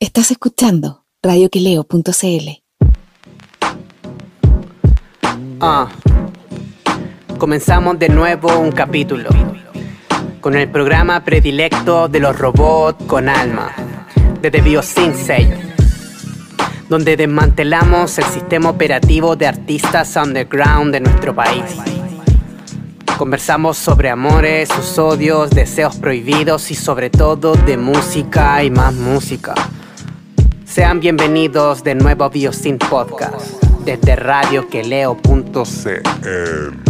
Estás escuchando radioquileo.cl. Ah, comenzamos de nuevo un capítulo con el programa predilecto de los robots con alma, desde BioSensei, donde desmantelamos el sistema operativo de artistas underground de nuestro país. Conversamos sobre amores, sus odios, deseos prohibidos y sobre todo de música y más música. Sean bienvenidos de nuevo a BioSynth Podcast desde radioqueleo.cl.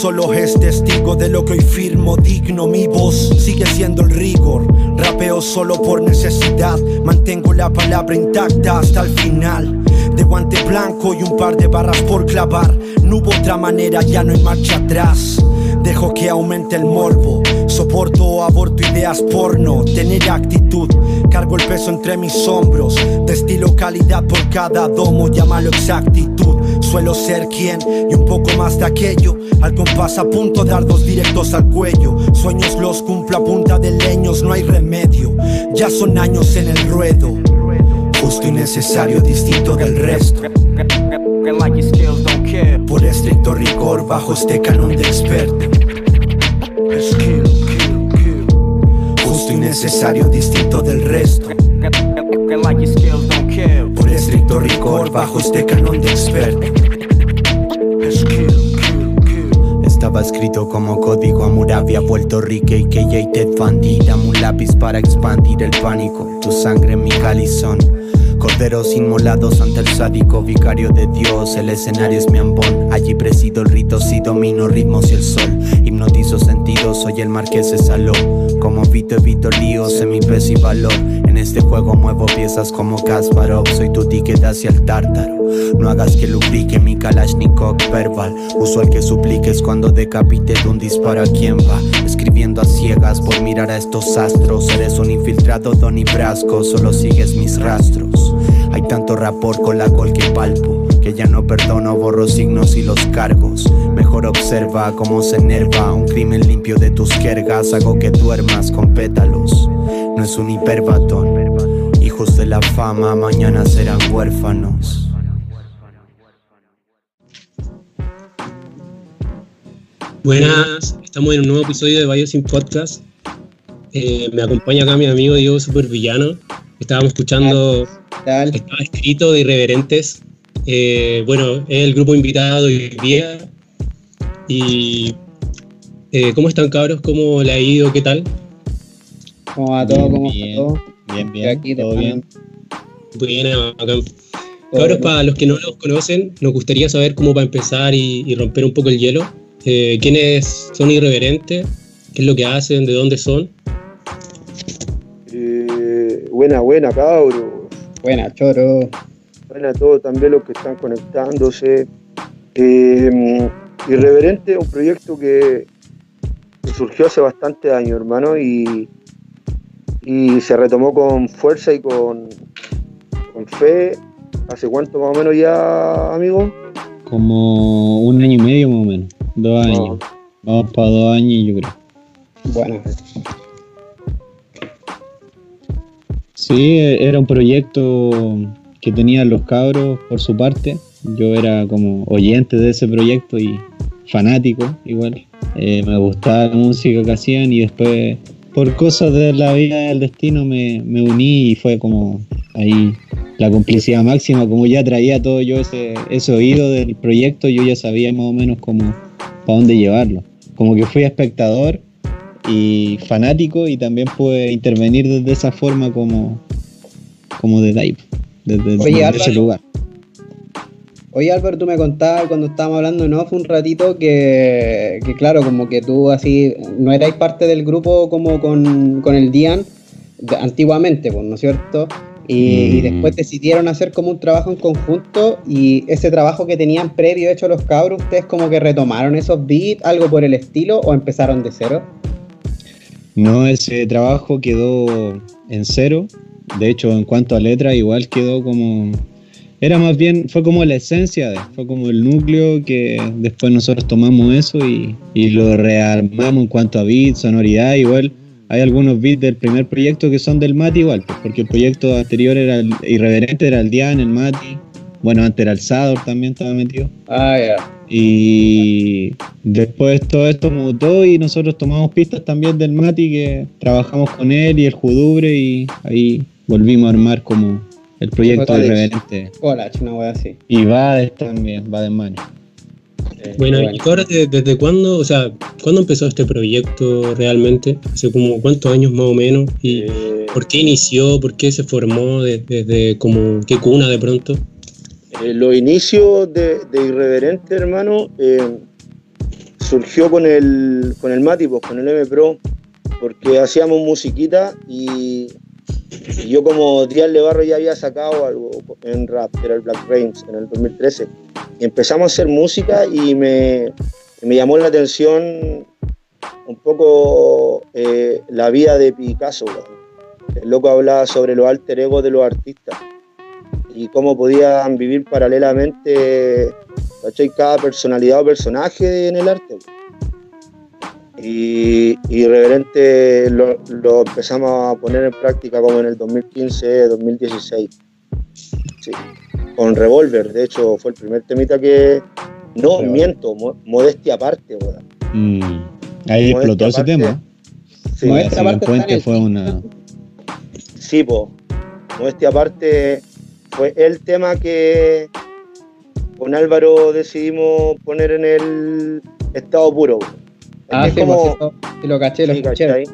solo es testigo de lo que hoy firmo, digno. Mi voz sigue siendo el rigor. Rapeo solo por necesidad. Mantengo la palabra intacta hasta el final. De guante blanco y un par de barras por clavar. No hubo otra manera, ya no hay marcha atrás. Dejo que aumente el morbo. Soporto, aborto ideas porno. Tener actitud. Cargo el peso entre mis hombros. Destilo calidad por cada domo. Llámalo exactitud. Suelo ser quien y un poco más de aquello. Al compás a punto dardos directos al cuello. Sueños los cumplo a punta de leños, no hay remedio. Ya son años en el ruedo. Justo y necesario, distinto del resto. Por estricto rigor, bajo este canon de experto. Justo y necesario, distinto del resto. Por estricto rigor, bajo este canon de experto. Estaba escrito como código a Muravia, Puerto Rico y que y Ted Bundy. Dame un lápiz para expandir el pánico. Tu sangre en mi calizón Corderos inmolados ante el sádico vicario de Dios. El escenario es mi ambón. Allí presido el rito, si domino ritmos y el sol. Hipnotizo sentidos, soy el marqués de salón. Como Vito evito líos en mi peso y valor. En este juego muevo piezas como Kasparov. Soy tu ticket hacia el tártaro. No hagas que lubrique mi Kalashnikov verbal. Uso el que supliques cuando decapite de un disparo a quien va. Escribiendo a ciegas por mirar a estos astros. Eres un infiltrado, Don y Brasco. Solo sigues mis rastros. Hay tanto rapor con la col que palpo que ya no perdono, borro signos y los cargos. Mejor observa cómo se enerva un crimen limpio de tus jergas. Hago que duermas con pétalos. No es un hiperbatón. Hijos de la fama, mañana serán huérfanos. Buenas, estamos en un nuevo episodio de Sin Podcast. Eh, me acompaña acá mi amigo Diego Supervillano. Estábamos escuchando estaba escrito de Irreverentes. Eh, bueno, es el grupo invitado hoy día. Y eh, ¿cómo están cabros? ¿Cómo le ha ido? ¿Qué tal? ¿Cómo va todo? ¿Cómo bien, todo? Bien, bien, todo bien. Bueno, Cabros, para los que no los conocen, nos gustaría saber cómo va a empezar y, romper un poco el hielo. Eh, ¿Quiénes son irreverentes? ¿Qué es lo que hacen? ¿De dónde son? buena, buena, cabros. Buena, Choro. Buena a todos también los que están conectándose. Eh, Irreverente, un proyecto que, surgió hace bastante años, hermano, y, y se retomó con fuerza y con, con fe. ¿Hace cuánto más o menos ya, amigo? Como un año y medio más o menos, dos años. Vamos para dos años, yo creo. Bueno. Sí, era un proyecto que tenían los cabros por su parte. Yo era como oyente de ese proyecto y fanático igual. Eh, me gustaba la música que hacían y después por cosas de la vida del destino me, uní y fue como ahí la complicidad máxima, como ya traía todo yo ese, ese oído del proyecto, yo ya sabía más o menos cómo, para dónde llevarlo. Como que fui espectador y fanático y también pude intervenir desde esa forma como, como de Dive, desde, ese lugar. Oye Álvaro, tú me contabas cuando estábamos hablando no fue un ratito que, que, claro, como que tú así no erais parte del grupo como con, con el Dian antiguamente, pues, ¿no es cierto? Y, mm. después decidieron hacer como un trabajo en conjunto y ese trabajo que tenían previo hecho los cabros, ¿ustedes como que retomaron esos beats, algo por el estilo o empezaron de cero? No, ese trabajo quedó en cero. De hecho, en cuanto a letra, igual quedó como... Era más bien, fue como la esencia, de, fue como el núcleo que después nosotros tomamos eso y, y lo rearmamos en cuanto a beats, sonoridad, igual hay algunos beats del primer proyecto que son del Mati igual, pues, porque el proyecto anterior era el irreverente, era el Dian, el Mati. Bueno, antes era el Sador también estaba metido. Ah, ya. Y después todo esto mutó y nosotros tomamos pistas también del Mati que trabajamos con él y el Judubre y ahí volvimos a armar como el proyecto irreverente. Hola, una wea así. Y va también, va de mano. Eh, bueno, y ahora desde, cuándo, o sea, cuándo empezó este proyecto realmente? Hace como cuántos años más o menos y eh, por qué inició, por qué se formó desde, como qué cuna de pronto. Eh, los inicios de, Irreverente, hermano, surgió con el con el Mati, pues, con el M Pro, porque hacíamos musiquita y y yo como Díaz de Barro ya había sacado algo en rap, que era el Black Rains, en el 2013. Y empezamos a hacer música y me, me llamó la atención un poco eh, la vida de Picasso. El loco hablaba sobre los alter egos de los artistas y cómo podían vivir paralelamente cada personalidad o personaje en el arte y, y Reverente lo, empezamos a poner en práctica como en el 2015, 2016. Sí. Con Revolver, de hecho, fue el primer temita que. No, miento, modestia aparte, mm. Ahí explotó ese tema. Sí, modestia aparte fue una. Sí, po. Modestia aparte fue el tema que con Álvaro decidimos poner en el estado puro. Ah, sí, como, pues, lo caché, lo caché.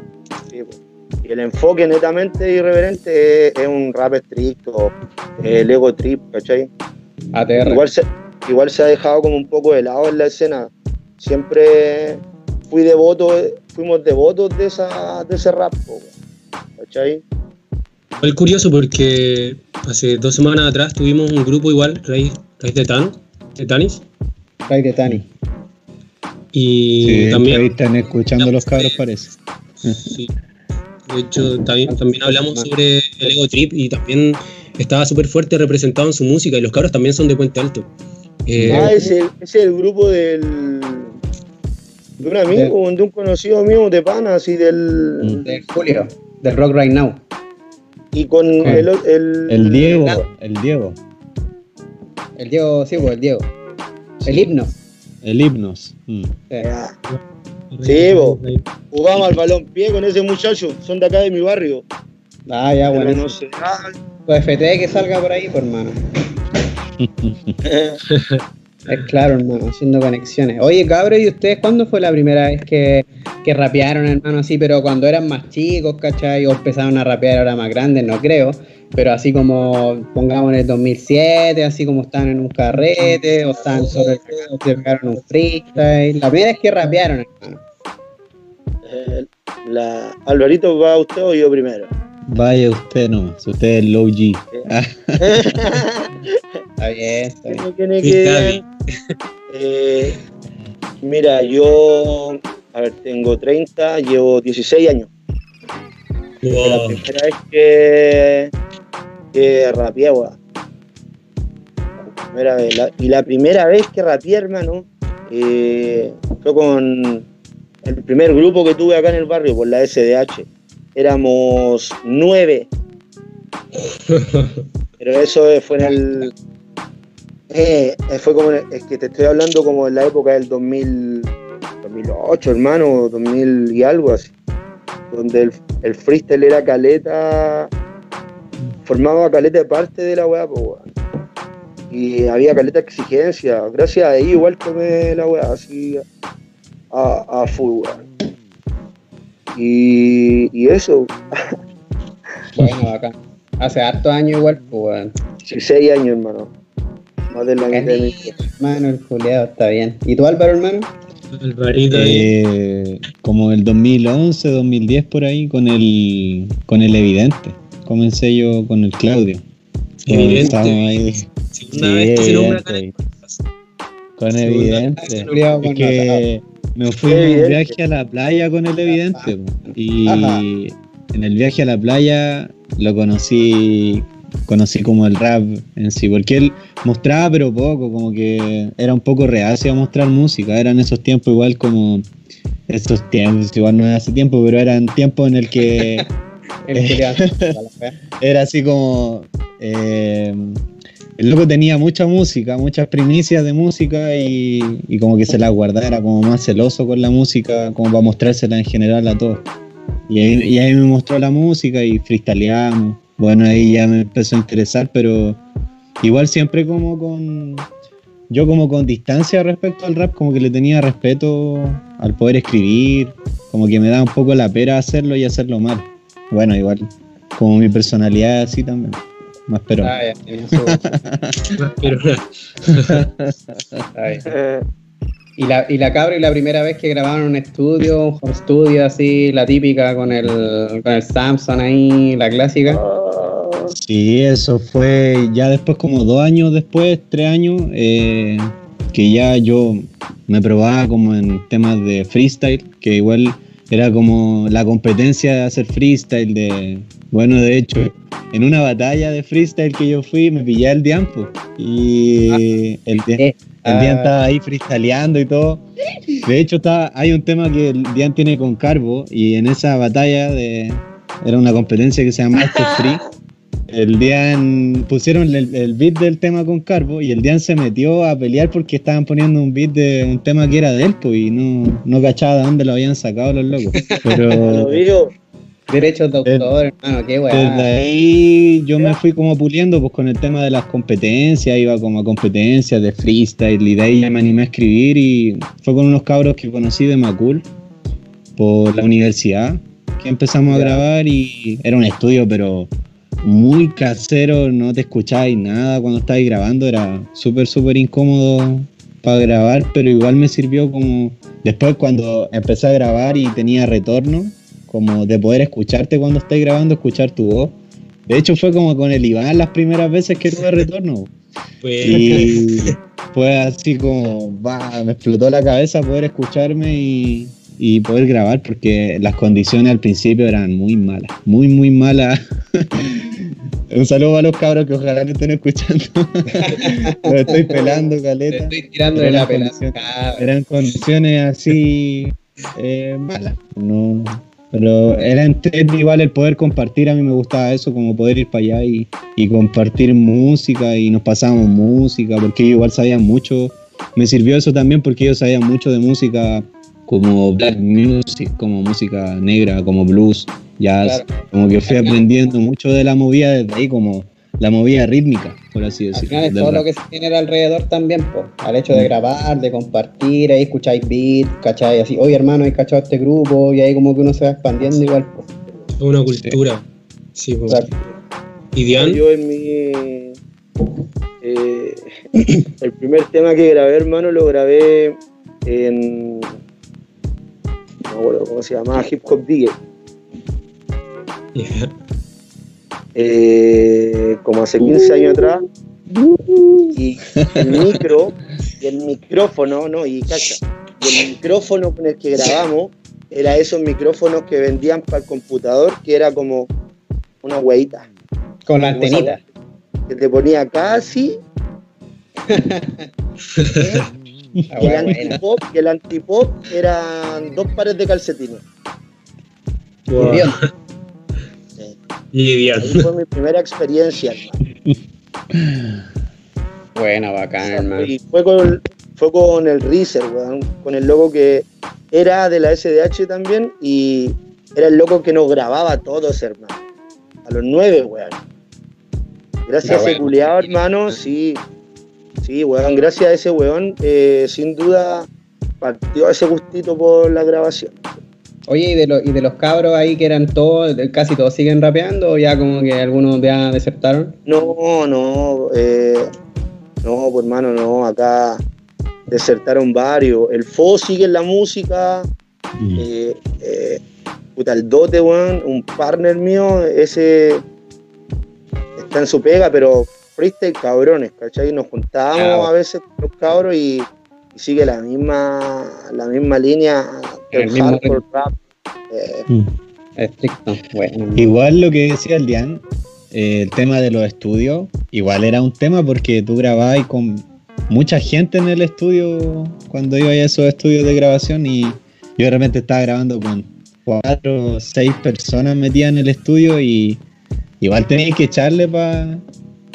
Pues. y el enfoque netamente irreverente es, un rap estricto, el ego trip, ¿cachai? Igual se, igual se ha dejado como un poco de lado en la escena. Siempre fui devoto, fuimos devotos de, esa, de ese rap, ¿cachai? Fue curioso porque hace dos semanas atrás tuvimos un grupo igual, Rey, de Tan, de Tanis. Rey de Tanis. Y también. Ahí están escuchando los cabros, parece. Sí. De hecho, también, hablamos sobre el Ego Trip y también estaba súper fuerte representado en su música y los cabros también son de Puente Alto. Eh, ah, es el, es el grupo del. de un amigo, de un conocido mío de pana, así del. Del Julio, del Rock Right Now. Y con el, el, el. Diego, el Diego. El Diego, sí, pues el Diego. El himno. El himnos. Mm. Sí, vos. Jugamos al balón pie con ese muchacho. Son de acá de mi barrio. Ah, ya, bueno. No sé. Pues FT que salga por ahí, por hermano. es claro, hermano, haciendo conexiones. Oye, cabrón, ¿y ustedes cuándo fue la primera vez que, que rapearon, hermano, así? Pero cuando eran más chicos, ¿cachai? O empezaron a rapear ahora más grandes, no creo pero así como pongamos en el 2007, así como están en un carrete, o están sobre el o pegaron un freestyle. La primera es que rapearon, hermano. Eh, la, Alvarito, ¿va usted o yo primero? Vaya usted nomás, usted es el low G. está bien, está bien. Eh, mira, yo, a ver, tengo 30, llevo 16 años. La primera vez que que rapeé, y la primera vez que rapeé, hermano, eh, fue con el primer grupo que tuve acá en el barrio, por la SDH. Éramos nueve. Pero eso fue en el. Eh, fue como. Es que te estoy hablando como en la época del 2000, 2008, hermano, 2000 y algo así. Donde el, el freestyle era caleta formaba caleta de parte de la weá, pues weón. Y había caleta de exigencia. Gracias a ahí igual tomé la weá así a, a full. Y, y eso. bueno, acá. Hace harto años igual, pues weón. Sí, seis años, hermano. Más de la mitad de mi Hermano, el juliado está bien. ¿Y tú, Álvaro, hermano? Alvarito Eh, como el 2011, 2010 por ahí con el con el evidente. Comencé yo con el Claudio. Evidente. Ahí. Segunda vez que se nombra. Con evidente. que Es me fui en un viaje a la playa con el evidente. Y Ajá. en el viaje a la playa lo conocí conocí como el rap en sí, porque él mostraba pero poco, como que era un poco reacio a mostrar música, eran esos tiempos igual como esos tiempos, igual no es hace tiempo, pero eran tiempos en el que era así como eh, el loco tenía mucha música, muchas primicias de música y, y como que se las guardaba, era como más celoso con la música, como para mostrársela en general a todos. Y ahí, y ahí me mostró la música y freestyleamos. Bueno, ahí ya me empezó a interesar, pero igual siempre como con... Yo como con distancia respecto al rap, como que le tenía respeto al poder escribir, como que me da un poco la pera hacerlo y hacerlo mal. Bueno, igual, como mi personalidad así también. Más pero. Ah, ya, Pero. Eh, Y la, y la cabra y la primera vez que grabaron un estudio, un home studio así, la típica con el, con el Samsung ahí, la clásica. Sí, eso fue ya después, como dos años después, tres años, eh, que ya yo me probaba como en temas de freestyle, que igual era como la competencia de hacer freestyle, de, bueno, de hecho, en una batalla de freestyle que yo fui, me pillé el Diampo y el, Dian- Eh, el Dian ah. estaba ahí freestyleando y todo. De hecho, está, hay un tema que el Dian tiene con Carbo y en esa batalla de, era una competencia que se llama Master Free. El Dian pusieron el, el beat del tema con Carbo y el Dian se metió a pelear porque estaban poniendo un beat de un tema que era de él pues, y no, no cachaba de dónde lo habían sacado los locos. Pero lo Derechos de autor, hermano, qué desde weá. ahí yo me fui como puliendo pues con el tema de las competencias, iba como a competencias de freestyle y de ahí ya me animé a escribir y fue con unos cabros que conocí de Macul por la universidad que empezamos a grabar y era un estudio pero muy casero, no te escuchabais nada cuando estabais grabando, era súper súper incómodo para grabar, pero igual me sirvió como después cuando empecé a grabar y tenía retorno, como de poder escucharte cuando estés grabando, escuchar tu voz. De hecho fue como con el Iván las primeras veces que tuve retorno. pues, Y fue así como, me explotó la cabeza poder escucharme y, y poder grabar porque las condiciones al principio eran muy malas, muy, muy malas. Un saludo a los cabros que ojalá no estén escuchando. Estoy pelando, Te caleta. estoy tirando de la cabra. Eran condiciones así eh, malas. No, pero era entre igual el poder compartir, a mí me gustaba eso, como poder ir para allá y, y compartir música y nos pasábamos música, porque igual sabían mucho. Me sirvió eso también porque ellos sabían mucho de música como black music, como música negra, como blues, Claro. Como que fui aprendiendo mucho de la movida desde ahí, como la movida rítmica, por así Al decirlo. final es del todo rap. lo que se genera alrededor también, po. al hecho de grabar, de compartir, ahí escucháis beat, cacháis así, oye hermano, he cachado este grupo, y ahí como que uno se va expandiendo igual. po. es una cultura. Sí, pues. Exacto. ¿Y Dian? yo en mi. eh, el primer tema que grabé, hermano, lo grabé en. No me acuerdo cómo se llamaba, Hip Hop DJ. Eh, como hace 15 años atrás. Y el micro, y el micrófono, ¿no? Y cacha, y el micrófono con el que grabamos era esos micrófonos que vendían para el computador, que era como una hueita. Con la antenita. Que te ponía casi y el antipop, y el antipop eran dos pares de calcetines. Wow. Ahí fue mi primera experiencia, hermano. Buena, bacán, hermano. Y fue con, fue con el Reezer, weón, con el loco que era de la SDH también y era el loco que nos grababa a todos, hermano. A los nueve, weón. Gracias a ese culiado, hermano, sí. Sí, weón, gracias a ese weón, eh, sin duda partió ese gustito por la grabación. Oye, ¿y de, y de los cabros ahí que eran todos, casi todos siguen rapeando o ya como que algunos ya desertaron? No, no, eh, no, pues hermano, no, acá desertaron varios. El Fo sigue en la música, mm. eh, eh, puta, el Dote, weón, un partner mío, ese está en su pega, pero freestyle cabrones, ¿cachai? Nos juntábamos a veces con los cabros y, sigue la misma, la misma línea del hardcore rap. Eh, mm. Estricto, bueno. Igual lo que decía el Dian, eh, el tema de los estudios, igual era un tema porque tú grababas con mucha gente en el estudio cuando iba a esos estudios de grabación y yo realmente estaba grabando con cuatro o seis personas metidas en el estudio y igual tenías que echarle para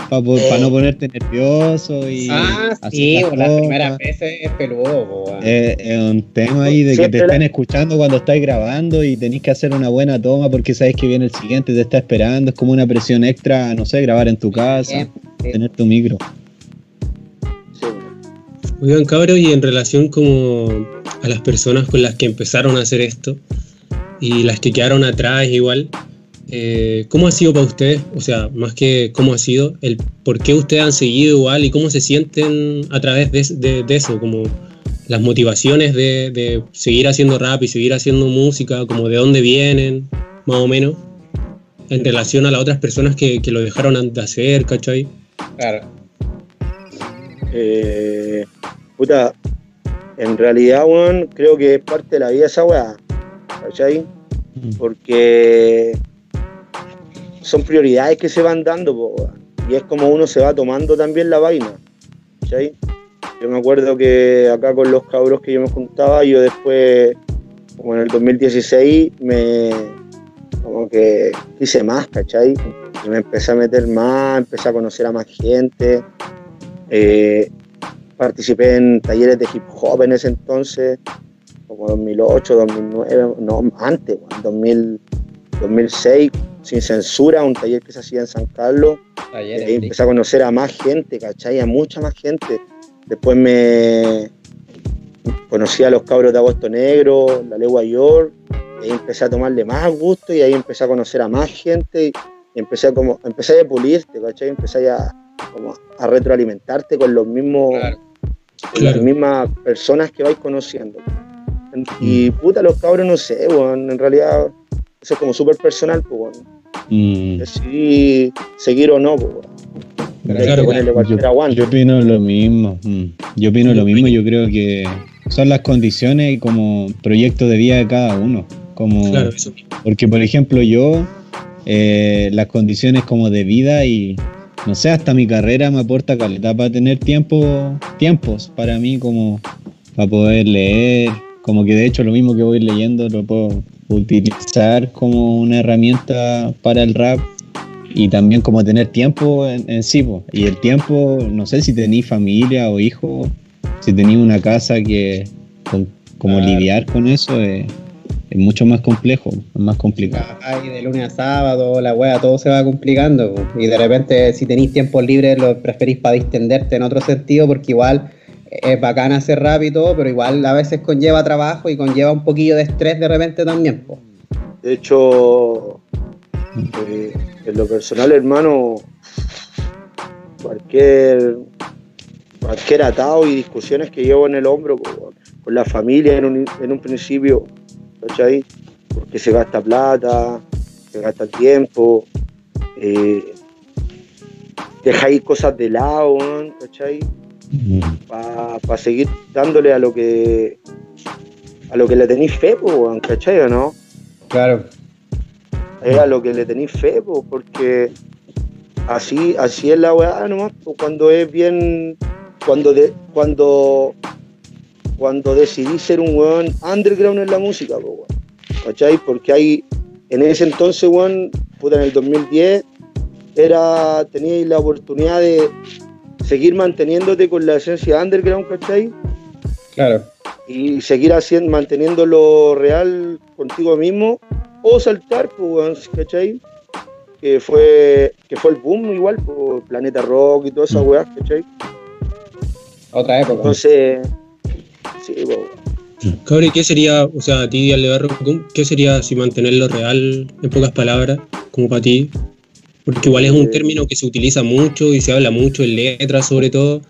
para no ponerte nervioso y ah sí las primeras veces es peludo es, un tema ahí de que te estén escuchando cuando estás grabando y tenés que hacer una buena toma porque sabes que viene el siguiente te está esperando es como una presión extra no sé grabar en tu casa tener tu micro. Muy bien cabros y en relación como a las personas con las que empezaron a hacer esto y las que quedaron atrás igual eh, ¿Cómo ha sido para ustedes? O sea, más que cómo ha sido, el por qué ustedes han seguido igual y cómo se sienten a través de, eso, como las motivaciones de, seguir haciendo rap y seguir haciendo música, como de dónde vienen, más o menos, en relación a las otras personas que, lo dejaron de hacer, ¿cachai? Claro. Eh, puta, en realidad, Juan, creo que es parte de la vida esa weá, ¿cachai? Mm. Porque son prioridades que se van dando, y es como uno se va tomando también la vaina. Yo me acuerdo que acá con los cabros que yo me juntaba, yo después, como en el 2016, me como que hice más, ¿cachai? Y me empecé a meter más, empecé a conocer a más gente. Eh, participé en talleres de hip hop en ese entonces, como 2008, 2009, no, antes, 2000, 2006, sin censura, un taller que se hacía en San Carlos. y ahí empecé a conocer a más gente, ¿cachai? A mucha más gente. Después me conocí a los cabros de Agosto Negro, la Legua York, y ahí empecé a tomarle más gusto y ahí empecé a conocer a más gente y, empecé a como empecé a pulirte, ¿cachai? Empecé a, como a retroalimentarte con los mismos las mismas personas que vais conociendo. Y mm. puta, los cabros no sé, bueno, en realidad eso es como súper personal, pues bueno Mm. seguir o no, yo, opino lo mismo. Mm. Yo opino lo mismo. Yo creo que son las condiciones y como proyecto de vida de cada uno. Como, Porque, por ejemplo, yo, eh, las condiciones como de vida y no sé, hasta mi carrera me aporta calidad para tener tiempo, tiempos para mí, como para poder leer. Como que de hecho lo mismo que voy leyendo lo puedo utilizar como una herramienta para el rap y también como tener tiempo en, sí. Y el tiempo, no sé si tenéis familia o hijos, si tenéis una casa que como lidiar con eso es, mucho más complejo, más complicado. Ay, de lunes a sábado, la wea, todo se va complicando. Y de repente, si tenéis tiempo libre, lo preferís para distenderte en otro sentido, porque igual es bacán hacer rap y todo, pero igual a veces conlleva trabajo y conlleva un poquillo de estrés de repente también. De hecho, eh, en lo personal, hermano, cualquier, cualquier atado y discusiones que llevo en el hombro con, la familia en un, en un principio, ¿cachai? Porque se gasta plata, se gasta tiempo, eh, dejáis cosas de lado, ¿cachai? Para seguir dándole a lo que a lo que le tenéis fe, ¿cachai o no? Claro. Es a lo que le tenéis fe, porque así, así es la weá nomás, cuando es bien, cuando de, cuando cuando decidí ser un weón underground en la música, ¿cachai? Porque hay, en ese entonces, weón, puta, en el 2010, era, teníais la oportunidad de, seguir manteniéndote con la esencia underground, ¿cachai? Claro. Y seguir haciendo, manteniéndolo real contigo mismo, o saltar, pues, ¿cachai? que fue que fue el boom igual, por Planeta Rock y todas esas weas, ¿cachai? Otra época. Entonces, sí, pues, Cabri, ¿qué sería, o sea, a ti, Aldebarro, qué sería si mantenerlo real, en pocas palabras, como para ti? Porque igual es un término que se utiliza mucho y se habla mucho en letras, sobre todo.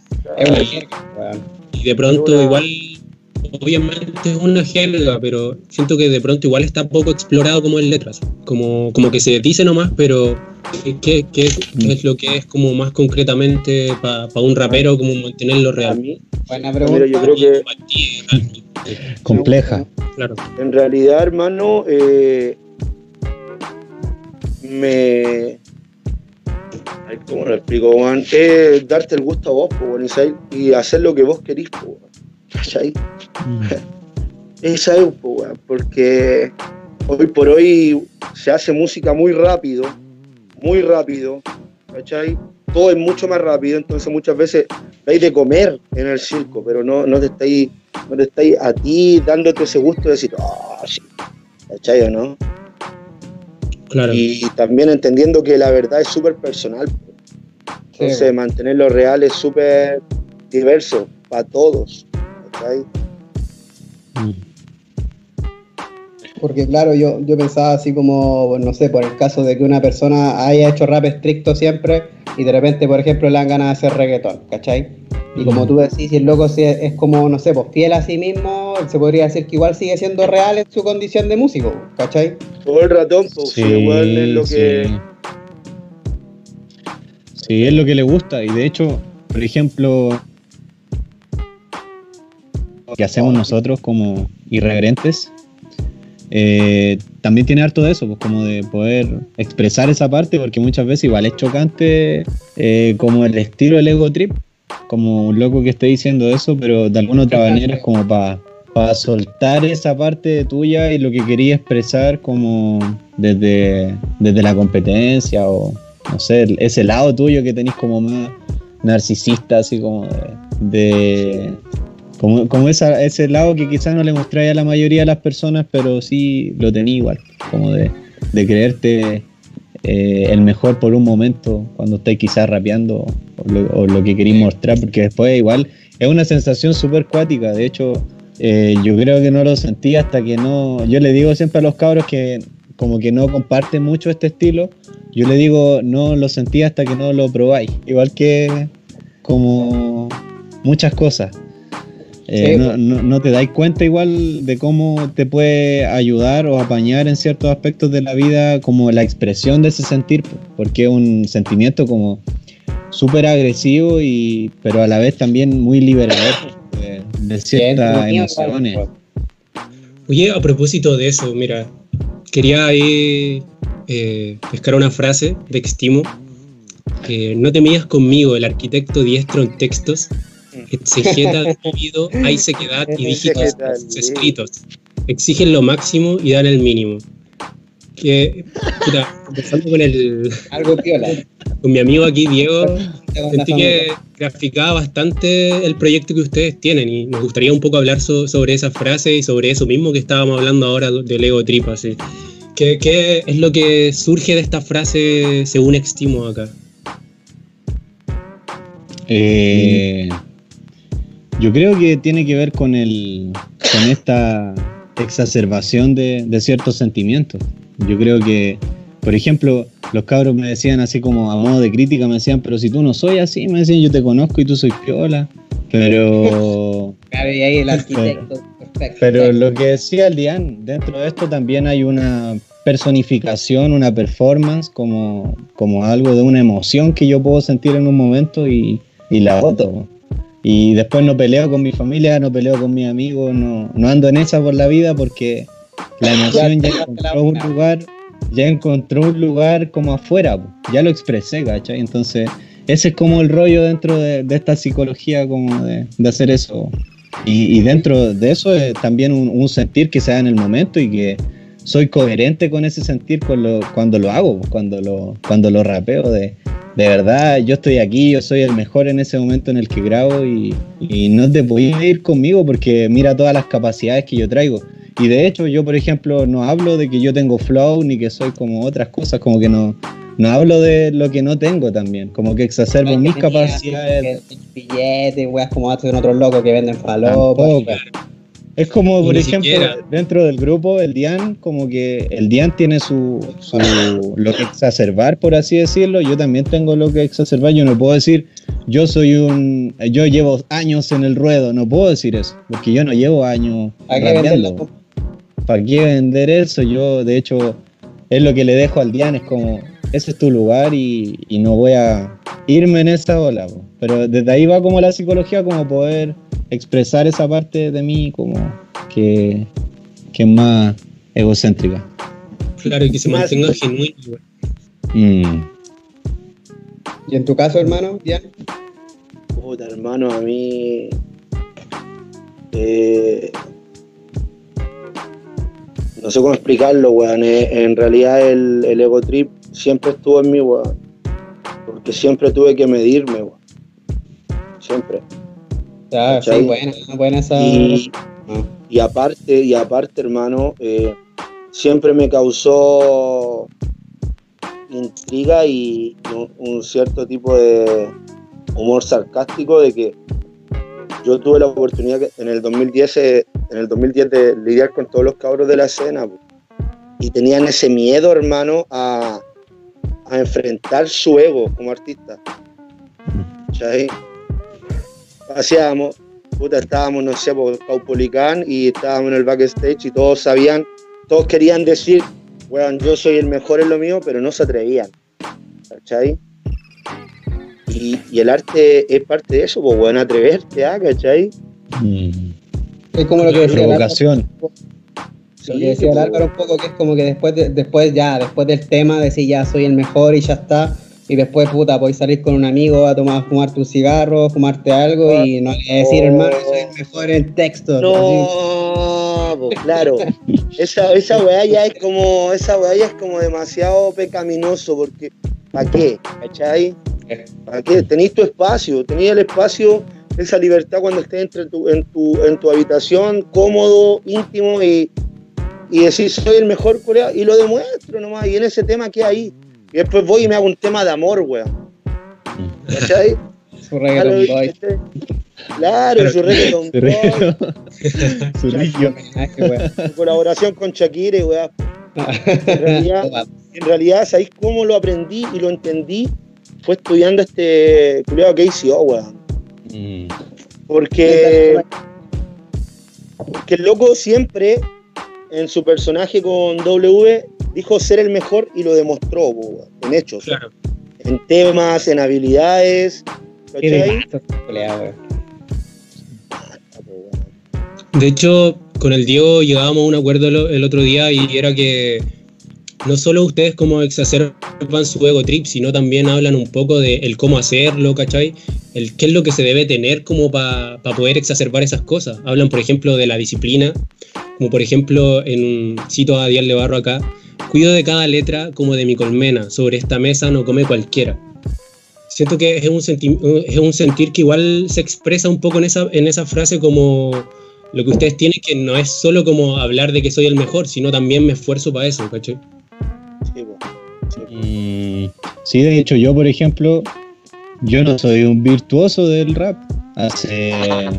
y de pronto, igual, obviamente es una jerga, pero siento que de pronto igual está poco explorado como en letras. Como, como que se dice nomás, pero ¿qué, qué, es lo que es como más concretamente para un rapero, como mantenerlo real? Buena pregunta. yo creo que compleja. Claro. En realidad, hermano, eh, me. ¿Cómo lo explico, Juan? Es darte el gusto a vos, po, y hacer lo que vos querís, po, ¿cachai? Mm. Esa es, po, porque hoy por hoy se hace música muy rápido, muy rápido, ¿cachai? Todo es mucho más rápido, entonces muchas veces veis de comer en el circo, pero no, no te estáis no estáis a ti dándote ese gusto de decir, oh, sí, ¿cachai o no? Claro. Y también entendiendo que la verdad es súper personal. Entonces, mantenerlo real es súper diverso para todos. ¿cachai? Mm. Porque claro, yo, yo pensaba así como, no sé, por el caso de que una persona haya hecho rap estricto siempre y de repente, por ejemplo, le dan ganas de hacer reggaetón, ¿cachai? Y como tú decís, si el loco es como, no sé, pues fiel a sí mismo, se podría decir que igual sigue siendo real en su condición de músico, ¿cachai? Todo el ratón, pues sí, igual es lo que... Sí, es lo que le gusta y de hecho, por ejemplo, que hacemos nosotros como irreverentes, eh, también tiene harto de eso, pues como de poder expresar esa parte, porque muchas veces igual es chocante eh, como el estilo del ego trip, como un loco que esté diciendo eso, pero de alguna otra manera es como para soltar esa parte tuya y lo que quería expresar como desde, desde la competencia o no sé, ese lado tuyo que tenés como más narcisista, así como de como, como ese lado que quizás no le mostráis a la mayoría de las personas, pero sí lo tenía igual, como de, creerte eh, el mejor por un momento cuando estáis quizás rapeando o lo, que queréis mostrar, porque después igual es una sensación súper cuática, de hecho eh, yo creo que no lo sentí hasta que no, yo le digo siempre a los cabros que como que no comparten mucho este estilo, yo le digo no lo sentí hasta que no lo probáis, igual que como muchas cosas. Eh, pues. no, te dais cuenta igual de cómo te puede ayudar o apañar en ciertos aspectos de la vida como la expresión de ese sentir, porque es un sentimiento como súper agresivo y pero a la vez también muy liberador de, ciertas emociones. Oye, a propósito de eso, mira, quería ahí eh, pescar una frase de Extimo. que no te midas conmigo, el arquitecto diestro en textos, exegeta de oído, hay sequedad y dígitos escritos. Exigen lo máximo y dan el mínimo. Que, empezando con el. Algo piola. Con mi amigo aquí, Diego, sentí que graficaba bastante el proyecto que ustedes tienen y nos gustaría un poco hablar sobre esa frase y sobre eso mismo que estábamos hablando ahora del ego trip. Así. ¿Qué, ¿Qué, es lo que surge de esta frase según Extimo acá? Eh, yo creo que tiene que ver con, el, con esta exacerbación de, ciertos sentimientos. Yo creo que, por ejemplo, los cabros me decían así como a modo de crítica, me decían, pero si tú no soy así, me decían, yo te conozco y tú soy piola. Pero... Claro, y ahí el arquitecto. Perfecto. Pero lo que decía el Dian, dentro de esto también hay una personificación, una performance, como, como algo de una emoción que yo puedo sentir en un momento y, y la voto. Y después no peleo con mi familia, no peleo con mis amigos, no, no ando en esa por la vida porque la emoción ya encontró un lugar, ya encontró un lugar como afuera, ya lo expresé, ¿cachai? Entonces, ese es como el rollo dentro de, esta psicología, como de, hacer eso. Y, dentro de eso es también un, sentir que se da en el momento y que soy coherente con ese sentir cuando lo hago, cuando lo, cuando lo rapeo, de, de verdad, yo estoy aquí, yo soy el mejor en ese momento en el que grabo y, no te podías ir conmigo porque mira todas las capacidades que yo traigo. Y de hecho, yo, por ejemplo, no hablo de que yo tengo flow ni que soy como otras cosas, como que no, no hablo de lo que no tengo también, como que exacerbo mis capacidades. Billetes, weas como otros locos que venden falopas. Es como, por ejemplo, dentro del grupo, el Dian, como que el Dian tiene su, su, lo que exacerbar, por así decirlo. Yo también tengo lo que exacerbar. Yo no puedo decir, yo soy un, yo llevo años en el ruedo. No puedo decir eso, porque yo no llevo años rapeando. ¿Para qué vender eso? Yo, de hecho, es lo que le dejo al Dian, es como, ese es tu lugar y, no voy a irme en esa ola. Pero desde ahí va como la psicología, como poder expresar esa parte de mí como que, que es más egocéntrica. Claro, y que se mantenga genuino. Mm. ¿Y en tu caso, hermano, ya? Puta, hermano, a mí... Eh, no sé cómo explicarlo, weón. Eh, en realidad el, el ego trip siempre estuvo en mí, weón. Porque siempre tuve que medirme, weón. Siempre. Ah, sí, buena, buena esa. Y, aparte, y aparte, hermano, eh, siempre me causó intriga y un, cierto tipo de humor sarcástico de que yo tuve la oportunidad en el 2010 eh, en el 2010 de lidiar con todos los cabros de la escena y tenían ese miedo hermano a, a enfrentar su ego como artista ¿cachai? hacíamos, puta, estábamos, no sé, por Caupolicán y estábamos en el backstage y todos sabían, todos querían decir, weón, yo soy el mejor en lo mío, pero no se atrevían. ¿Cachai? Y, el arte es parte de eso, pues, weón, atreverte, ¿ah? ¿cachai? Mm. Es como lo que decía Provocación. Lo que decía el Álvaro un poco, que es como que después, después ya, después del tema, decir ya soy el mejor y ya está y después, puta, podés salir con un amigo a tomar, fumarte un cigarro, fumarte algo y no le decir, hermano, soy el mejor en texto. No, pues, claro. esa, esa weá ya es como, esa weá ya es como demasiado pecaminoso, porque ¿para qué? ¿Cachai? ¿Para qué? Tenéis tu espacio, tenéis el espacio, esa libertad cuando estés entre tu, en, tu, en tu habitación, cómodo, íntimo y, y decir soy el mejor coreano y lo demuestro nomás. Y en ese tema que hay y después voy y me hago un tema de amor, weón. ¿Cachai? Su reggaeton boy. Claro, su reggaeton boy. su colaboración con Shakira, weón. En realidad, en realidad, ¿sabéis cómo lo aprendí y lo entendí? Fue estudiando este culiado que hizo, weón. Mm. Porque, porque el loco siempre en su personaje con W dijo ser el mejor y lo demostró, en hechos. En temas, en habilidades. De hecho, con el Diego llegábamos a un acuerdo el otro día y era que no solo ustedes como exacerban su ego trip, sino también hablan un poco de el cómo hacerlo, ¿cachai? El qué es lo que se debe tener como para poder exacerbar esas cosas. Hablan, por ejemplo, de la disciplina, como por ejemplo, en un cito a Dial de acá, cuido de cada letra como de mi colmena, sobre esta mesa no come cualquiera. Siento que es un, es un sentir que igual se expresa un poco en esa, en esa frase como lo que ustedes tienen, que no es solo como hablar de que soy el mejor, sino también me esfuerzo para eso, ¿cachai? Sí, sí, de hecho yo, por ejemplo, yo no soy un virtuoso del rap. Hace...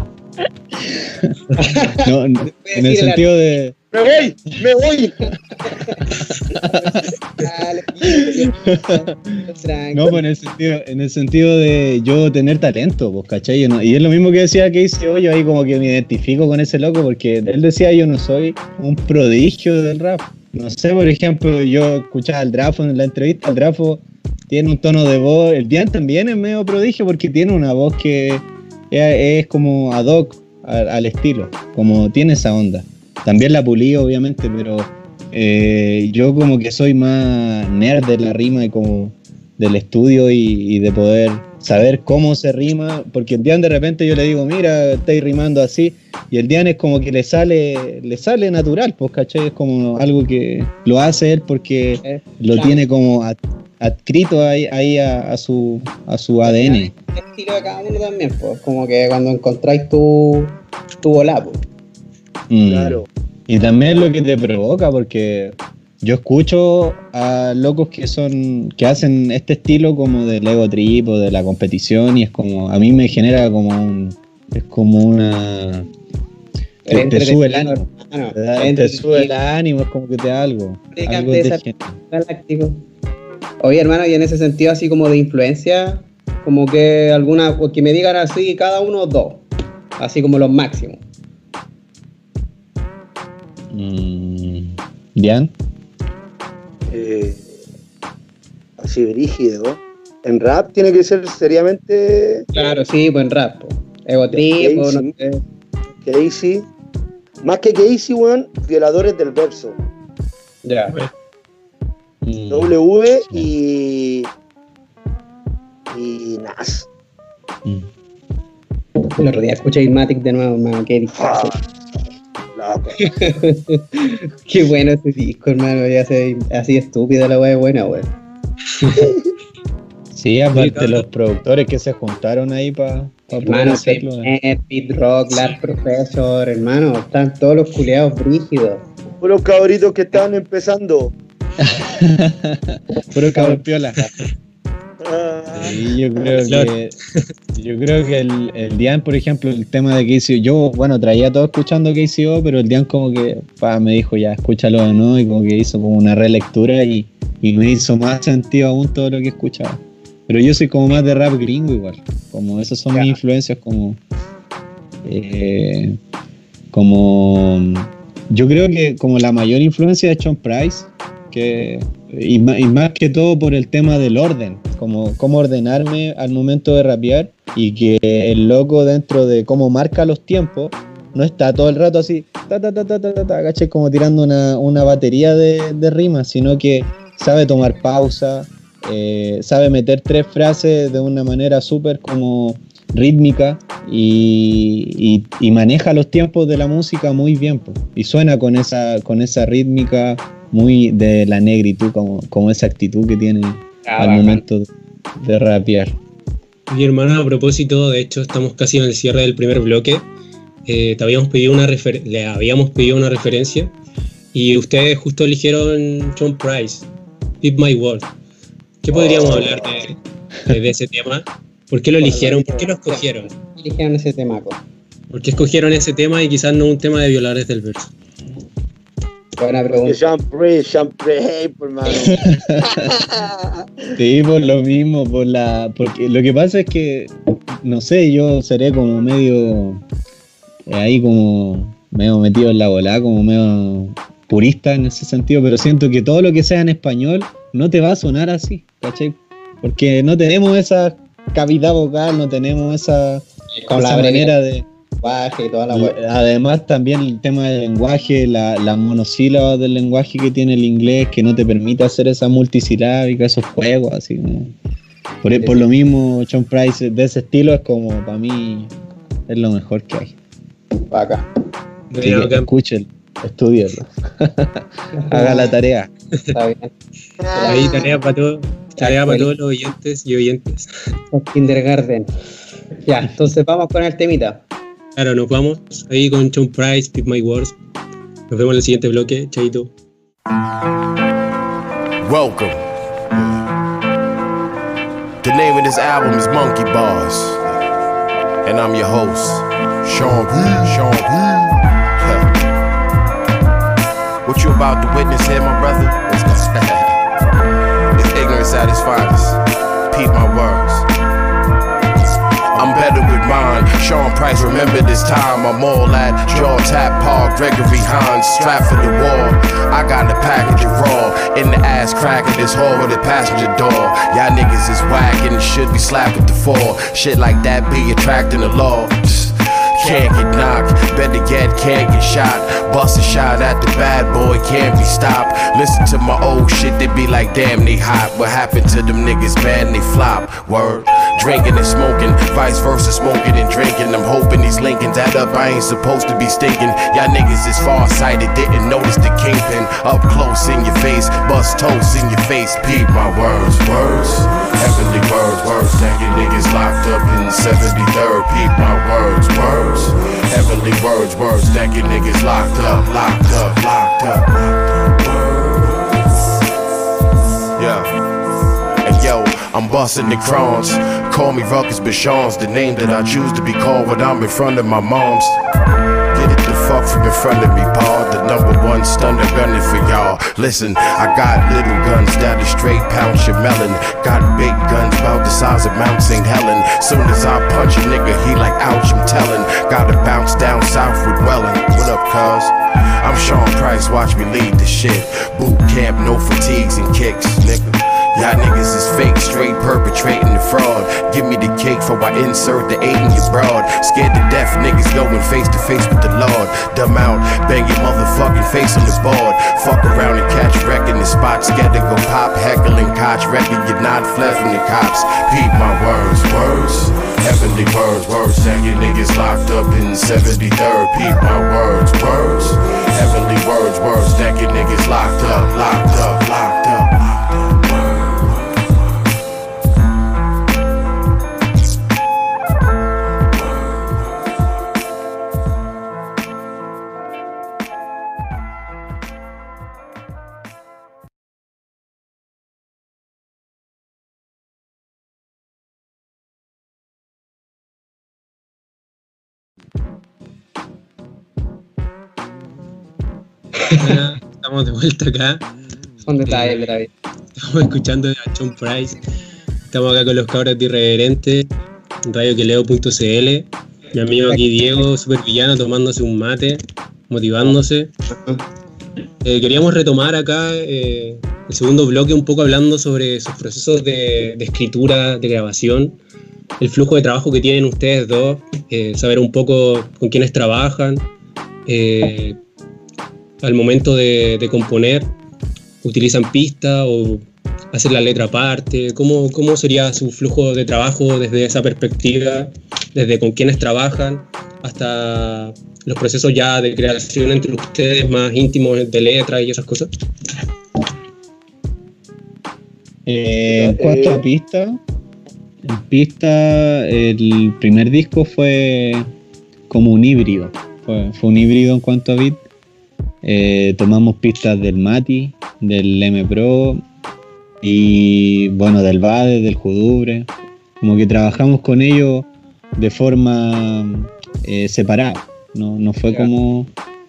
no, en el sentido de... ¡Me voy! ¡Me voy! no, pues en el, sentido, en el sentido de yo tener talento, pues, ¿cachai? y es lo mismo que decía que hice hoy, yo ahí como que me identifico con ese loco, porque él decía yo no soy un prodigio del rap. No sé, por ejemplo, yo escuchaba al Drafo en la entrevista, el Drafo tiene un tono de voz, el Dian también es medio prodigio porque tiene una voz que es, como ad hoc al, estilo, como tiene esa onda. También la pulí, obviamente, pero eh, yo como que soy más nerd de la rima y como del estudio y, de poder saber cómo se rima, porque el Dian de repente yo le digo, mira, estáis rimando así, y el Dian es como que le sale, le sale natural, pues, ¿cachai? Es como algo que lo hace él porque lo tiene como adscrito ahí, a, su, a su ADN. El estilo de cada uno también, pues, como que cuando encontráis tu, tu pues. mm. Claro. Y también lo que te provoca, porque yo escucho a locos que son que hacen este estilo como del ego trip o de la competición y es como a mí me genera como un es como una te, sube el ánimo te, sube el ánimo es como que te da algo, algo galáctico oye hermano y en ese sentido así como de influencia como que alguna que me digan así cada uno dos así como los máximos mm, ¿Bien? Eh, así brígido. En rap tiene que ser seriamente. Claro, sí, pues en rap. Ego Trip, no sé. Casey. Más que Casey, weón, violadores del verso. Ya. W y. y Nas. Mm. El otro día escuché Ilmatic de nuevo, hermano. Qué difícil. Qué bueno ese disco, hermano. Ya se, así estúpida la wea buena, weón. Sí, aparte los productores que se juntaron ahí para pa poder hacerlo. Pit Rock, Last Professor, hermano, están todos los culeados brígidos. Puros cabritos que están empezando. Puro cabrón piola. Sí, yo creo que yo creo que el, el Dian, por ejemplo, el tema de KCO, yo, bueno, traía todo escuchando KCO, pero el Dian como que me dijo ya, escúchalo de nuevo y como que hizo como una relectura y, y me hizo más sentido aún todo lo que escuchaba. Pero yo soy como más de rap gringo igual, como esas son mis influencias como... Eh, como... Yo creo que como la mayor influencia de Sean Price, que, y, más que todo por el tema del orden, como cómo ordenarme al momento de rapear y que el loco dentro de cómo marca los tiempos no está todo el rato así, ta, ta, ta, ta, ta, ta, como tirando una, batería de, rimas, sino que sabe tomar pausa, eh, sabe meter tres frases de una manera súper como rítmica y, maneja los tiempos de la música muy bien y suena con esa, con esa rítmica muy de la negritud, como, como esa actitud que tiene ah, al momento de, rapear. Mi hermano, a propósito, de hecho, estamos casi en el cierre del primer bloque. Eh, te habíamos pedido una le habíamos pedido una referencia y ustedes justo eligieron John Price, Beat My World. ¿Qué podríamos oh. hablar de, ese tema? ¿Por qué lo eligieron? ¿Por qué lo escogieron? Eligieron ese tema. ¿Por qué escogieron ese tema y quizás no un tema de violadores del verso? Buena pregunta. Champre, por mano. sí, por lo mismo, por la. Porque lo que pasa es que, no sé, yo seré como medio. Eh, ahí como. medio metido en la bola, como medio purista en ese sentido, pero siento que todo lo que sea en español no te va a sonar así, ¿cachai? Porque no tenemos esa cavidad vocal, no tenemos esa, esa manera de y toda la Además, también el tema del lenguaje, la, la monosílaba del lenguaje que tiene el inglés, que no te permite hacer esa multisilábica, esos juegos, así como. Por, por lo mismo, John Price de ese estilo es como, para mí, es lo mejor que hay. Acá. escuchen, estudienlo. Haga la tarea. Está bien. Ahí tarea para todos. Tarea para todos los oyentes y oyentes. Kindergarten. Ya, entonces vamos con el temita. Claro, nos vamos ahí con John Price, Keep My Words. Nos vemos en el siguiente bloque. Chaito. Welcome. The name of this album is Monkey Bars. And I'm your host, Sean P. Sean P. What you about to witness here, my brother? it's ignorance at its finest. Peep my words. Mine. Sean Price, remember this time. I'm all at Jaw Tap Paul Gregory Hines, strapped for the wall. I got the package of raw in the ass crack of this hole with a passenger door. Y'all niggas is whack and should be slapped at the fall. Shit like that be attracting the law can't get knocked. Better yet, can't get shot. Bust a shot at the bad boy, can't be stopped. Listen to my old shit, they be like, damn, they hot. What happened to them niggas, man? They flop. Word. Drinking and smoking, vice versa, smoking and drinking. I'm hoping these Lincolns add up, I ain't supposed to be stinking. Y'all niggas is far sighted, didn't notice the kingpin. Up close in your face, bust toast in your face. Peep my words, words. Heavenly words, words. You niggas locked up in the 73rd. Peep my words, words. Heavenly words, words. Stacking niggas locked up, locked up, locked up. Locked up. Busting the crons. Call me Ruckus Bichon's the name that I choose to be called when I'm in front of my mom's. Get it the fuck from in front of me, Paul. The number one stunner gunning for y'all. Listen, I got little guns that are straight pound your melon. Got big guns about the size of Mount St. Helen. Soon as I punch a nigga, he like, ouch, I'm telling. Gotta bounce down south with Welling. What up, cuz? I'm Sean Price, watch me lead the shit. Boot camp, no fatigues and kicks, nigga. Y'all niggas is fake, straight perpetrating the fraud. Give me the cake for I insert the eight in your broad. Scared to death, niggas going face to face with the Lord. Dumb out, bang your motherfucking face on the board. Fuck around and catch wreck in the spot. Scared to go pop, heckling, coach, wrecking. You're not fled from the cops. Peep my words, words. Heavenly words, words. That your niggas locked up in 73rd. Peep my words, words. Heavenly words, words. That your niggas locked up, locked up, locked up. Estamos de vuelta acá. ¿Dónde está él, David? Estamos escuchando a John Price. Estamos acá con los cabros de Irreverente, radioqueleo.cl. Mi amigo aquí Diego, super villano, tomándose un mate, motivándose. Eh, queríamos retomar acá eh, el segundo bloque un poco hablando sobre esos procesos de, de, escritura, de grabación, el flujo de trabajo que tienen ustedes dos, eh, saber un poco con quiénes trabajan, al momento de, de, componer, utilizan pistas o hacen la letra aparte, ¿Cómo, ¿cómo sería su flujo de trabajo desde esa perspectiva, desde con quiénes trabajan hasta los procesos ya de creación entre ustedes más íntimos de letra y esas cosas? Eh, en cuanto a pista, en pista el primer disco fue como un híbrido, fue, fue un híbrido en cuanto a beat. Eh, tomamos pistas del Mati, del M Pro y bueno, del Bade, del Judubre. Como que trabajamos con ellos de forma eh, separada. No, no fue como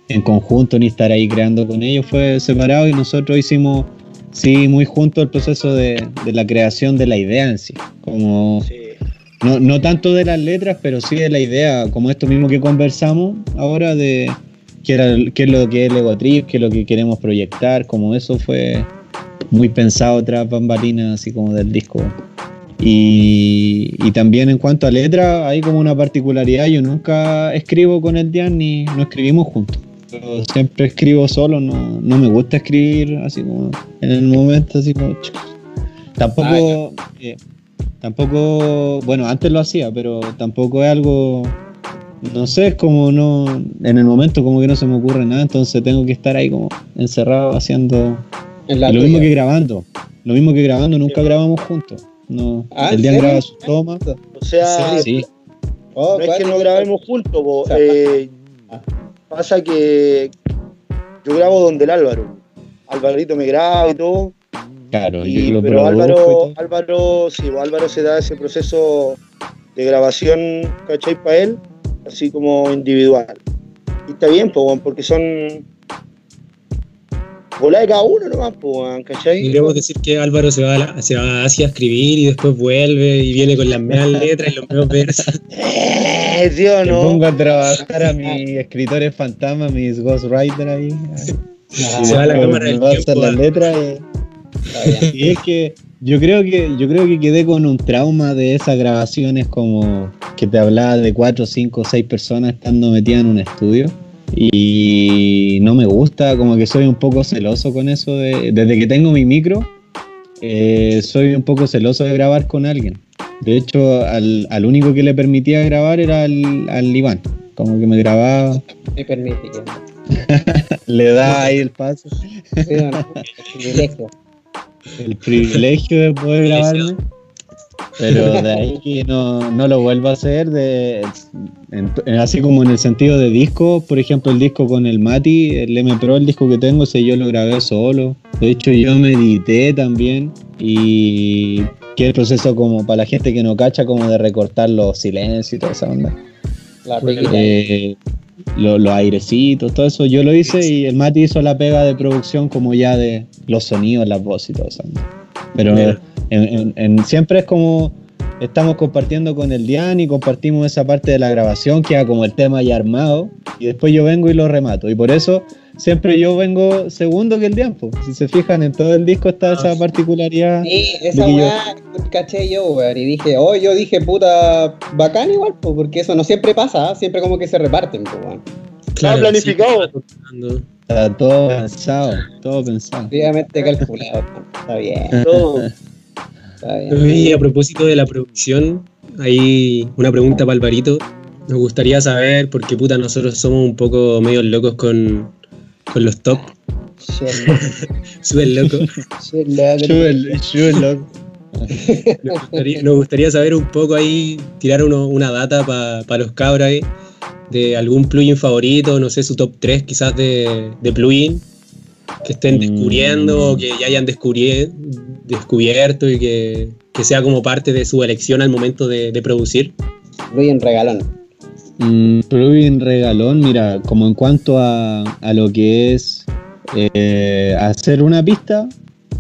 en conjunto ni estar ahí creando con ellos, fue separado y nosotros hicimos, sí, muy junto el proceso de, de la creación de la idea en sí. Como, sí. No, no tanto de las letras, pero sí de la idea, como esto mismo que conversamos ahora de qué, era, qué es lo que es el Ego Trip, qué es lo que queremos proyectar, como eso fue muy pensado tras bambalinas, así como del disco. Y, y, también en cuanto a letra, hay como una particularidad. Yo nunca escribo con el Dian ni no escribimos juntos. Siempre escribo solo, no, no, me gusta escribir así como en el momento, así como. Tampoco. Ah, eh, tampoco. Bueno, antes lo hacía, pero tampoco es algo. No sé, es como no. En el momento, como que no se me ocurre nada, entonces tengo que estar ahí como encerrado haciendo. lo mismo que grabando. Lo mismo que grabando, nunca grabamos juntos. No, ah, el día graba su toma. O sea, sí. Oh, no es que no grabemos juntos, bo, eh, pasa que yo grabo donde el Álvaro. Alvarito me graba y todo. Claro, y, yo lo pero Álvaro, Álvaro, sí, Álvaro se da ese proceso de grabación, ¿cachai? Para él, así como individual. Y está bien, pues, porque son bola de cada uno nomás, pues, ¿cachai? Podríamos decir que Álvaro se va, a la, se va a Asia a escribir y después vuelve y viene con las mismas letras y los mismos versos. Eh, tío, no. Me pongo a trabajar a mis escritores fantasmas, mis ghostwriters ahí. Se va a la cámara del tiempo. las letras y, y es que yo creo que yo creo que quedé con un trauma de esas grabaciones como que te hablaba de cuatro, cinco, seis personas estando metidas en un estudio y no me gusta, como que soy un poco celoso con eso. De, desde que tengo mi micro, eh, soy un poco celoso de grabar con alguien. De hecho, al, al único que le permitía grabar era al, al, Iván, como que me grababa. Me permite. le da ahí el paso. Sí, no, privilegio. El privilegio de poder grabarme. Pero de ahí que no, no lo vuelvo a hacer, de, así como en el sentido de disco, por ejemplo, el disco con el Mati, el M Pro, el disco que tengo, ese yo lo grabé solo. De hecho, yo medité también y que el proceso como para la gente que no cacha, como de recortar los silencios y toda esa onda. Eh, los airecitos, todo eso yo lo hice y el Mati hizo la pega de producción como ya de los sonidos, las voces y todo eso. Pero en, siempre es como estamos compartiendo con el Dian y compartimos esa parte de la grabación, que era como el tema ya armado, y después yo vengo y lo remato. Y por eso siempre yo vengo segundo que el Dian. Si se fijan, en todo el disco está esa ah, particularidad. Sí, esa weá caché yo, weón, y dije, oh, yo dije, puta, bacán igual, porque eso no siempre pasa, ¿ah? siempre como que se reparten, weón. Claro, planificado. Está todo pensado, todo pensado. Obviamente calculado, está bien. Todo. Y a propósito de la producción, hay una pregunta para Alvarito. Nos gustaría saber, porque puta, nosotros somos un poco medio locos con, con los top. Súper loco. Súper loco. Nos gustaría, saber un poco ahí, tirar una data para los cabros ahí, de algún plugin favorito, no sé, su top 3 quizás de, de plugin que estén descubriendo, mm. que ya hayan descubierto y que, sea como parte de su elección al momento de, producir? Plugin regalón. Mm, plugin regalón, mira, como en cuanto a, lo que es eh, hacer una pista,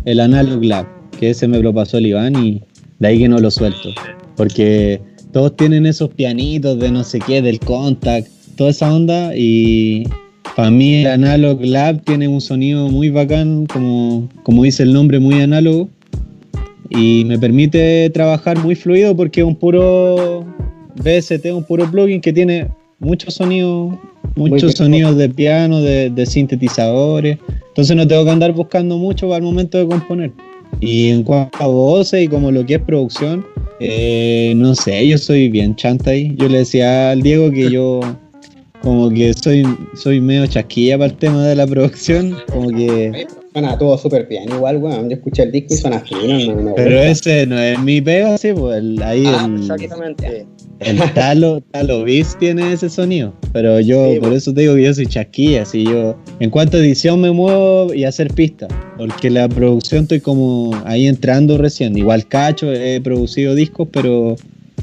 el Analog Lab, que ese me lo pasó el Iván y de ahí que no lo suelto. Porque todos tienen esos pianitos de no sé qué, del contact, toda esa onda y para mí el Analog Lab tiene un sonido muy bacán, como, como dice el nombre, muy análogo. Y me permite trabajar muy fluido porque es un puro VST, un puro plugin que tiene muchos sonidos, muchos sonidos de piano, de, sintetizadores. Entonces no tengo que andar buscando mucho al momento de componer. Y en cuanto a voces y como lo que es producción, eh, no sé, yo soy bien chanta ahí. Yo le decía al Diego que yo como que soy, soy medio chasquilla para el tema de la producción, como que... Suena todo súper bien, igual, weón. Yo escuché el disco y suena fino, no, Pero ese no es mi pega, sí, pues ahí ah, el, exactamente. El Talo, Talo Beats tiene ese sonido. Pero yo, por pues. eso te digo que yo soy chasquilla, así yo. En cuanto a edición me muevo y hacer pistas. Porque la producción estoy como ahí entrando recién. Igual cacho, he producido discos, pero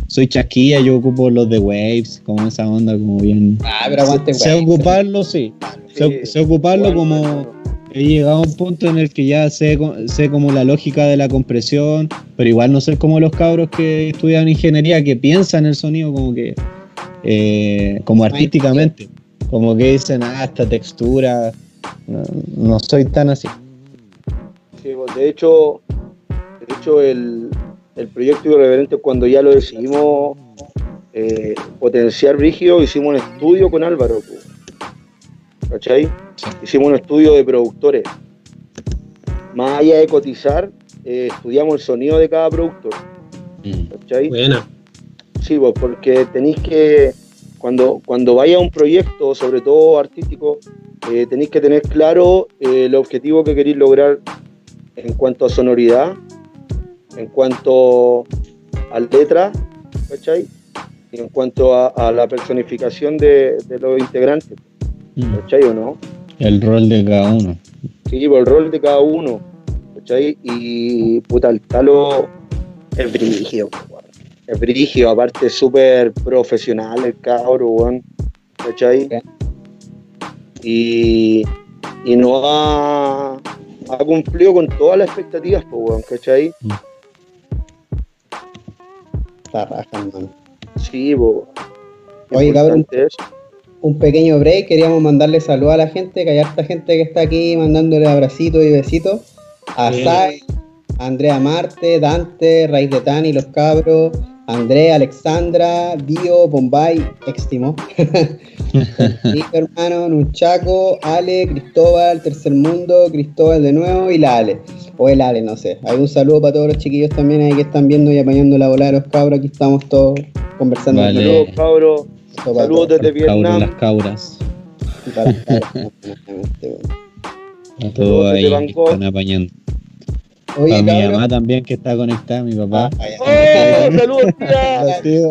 soy chasquilla, yo ocupo los de Waves, como esa onda, como bien. Ah, pero aguante Sé, ocuparlo, sí. Sé, ocuparlo como. He llegado a un punto en el que ya sé, sé como la lógica de la compresión, pero igual no sé como los cabros que estudian ingeniería que piensan el sonido como que. Eh, como artísticamente. Como que dicen, ah, esta textura. No, soy tan así. Sí, pues, de hecho, de hecho el, el proyecto Irreverente, cuando ya lo decidimos eh, potenciar brígido, hicimos un estudio con Álvaro. ¿Cachai? Hicimos un estudio de productores. Más allá de cotizar, eh, estudiamos el sonido de cada productor. Mm. ¿Cachai? Buena. Sí, pues, porque tenéis que, cuando, cuando vaya a un proyecto, sobre todo artístico, eh, tenéis que tener claro el objetivo que queréis lograr en cuanto a sonoridad en cuanto a letra, ¿cachai? Y en cuanto a, la personificación de, los integrantes, mm. ¿cachai o no? El rol de cada uno. Sí, el rol de cada uno, ¿cachai? Y puta, el talo es brigio, es brigio, aparte súper profesional el cabro, ¿cachai? Y, y no ha, ha cumplido con todas las expectativas, pues, ¿cachai? Mm. Está rajando. Sí, bo. Oye, cabrón, un pequeño break. Queríamos mandarle saludos a la gente, que hay harta gente que está aquí mandándole abracitos y besitos. A Sai, Andrea Marte, Dante, Raíz de Tani, Los Cabros, Andrea, Alexandra, Dio, Bombay, Extimo, hermano, Nunchaco, Ale, Cristóbal, Tercer Mundo, Cristóbal de nuevo y la Ale o el Ale, no sé. Hay un saludo para todos los chiquillos también ahí que están viendo y apañando la bola de los cabros. Aquí estamos todos conversando. Saludos, cabros. Saludos desde Vietnam. las cabras. a todos ahí están apañando. Oye, mi mamá también que está conectada, mi papá. ¡Oh! ¡Saludos, tía!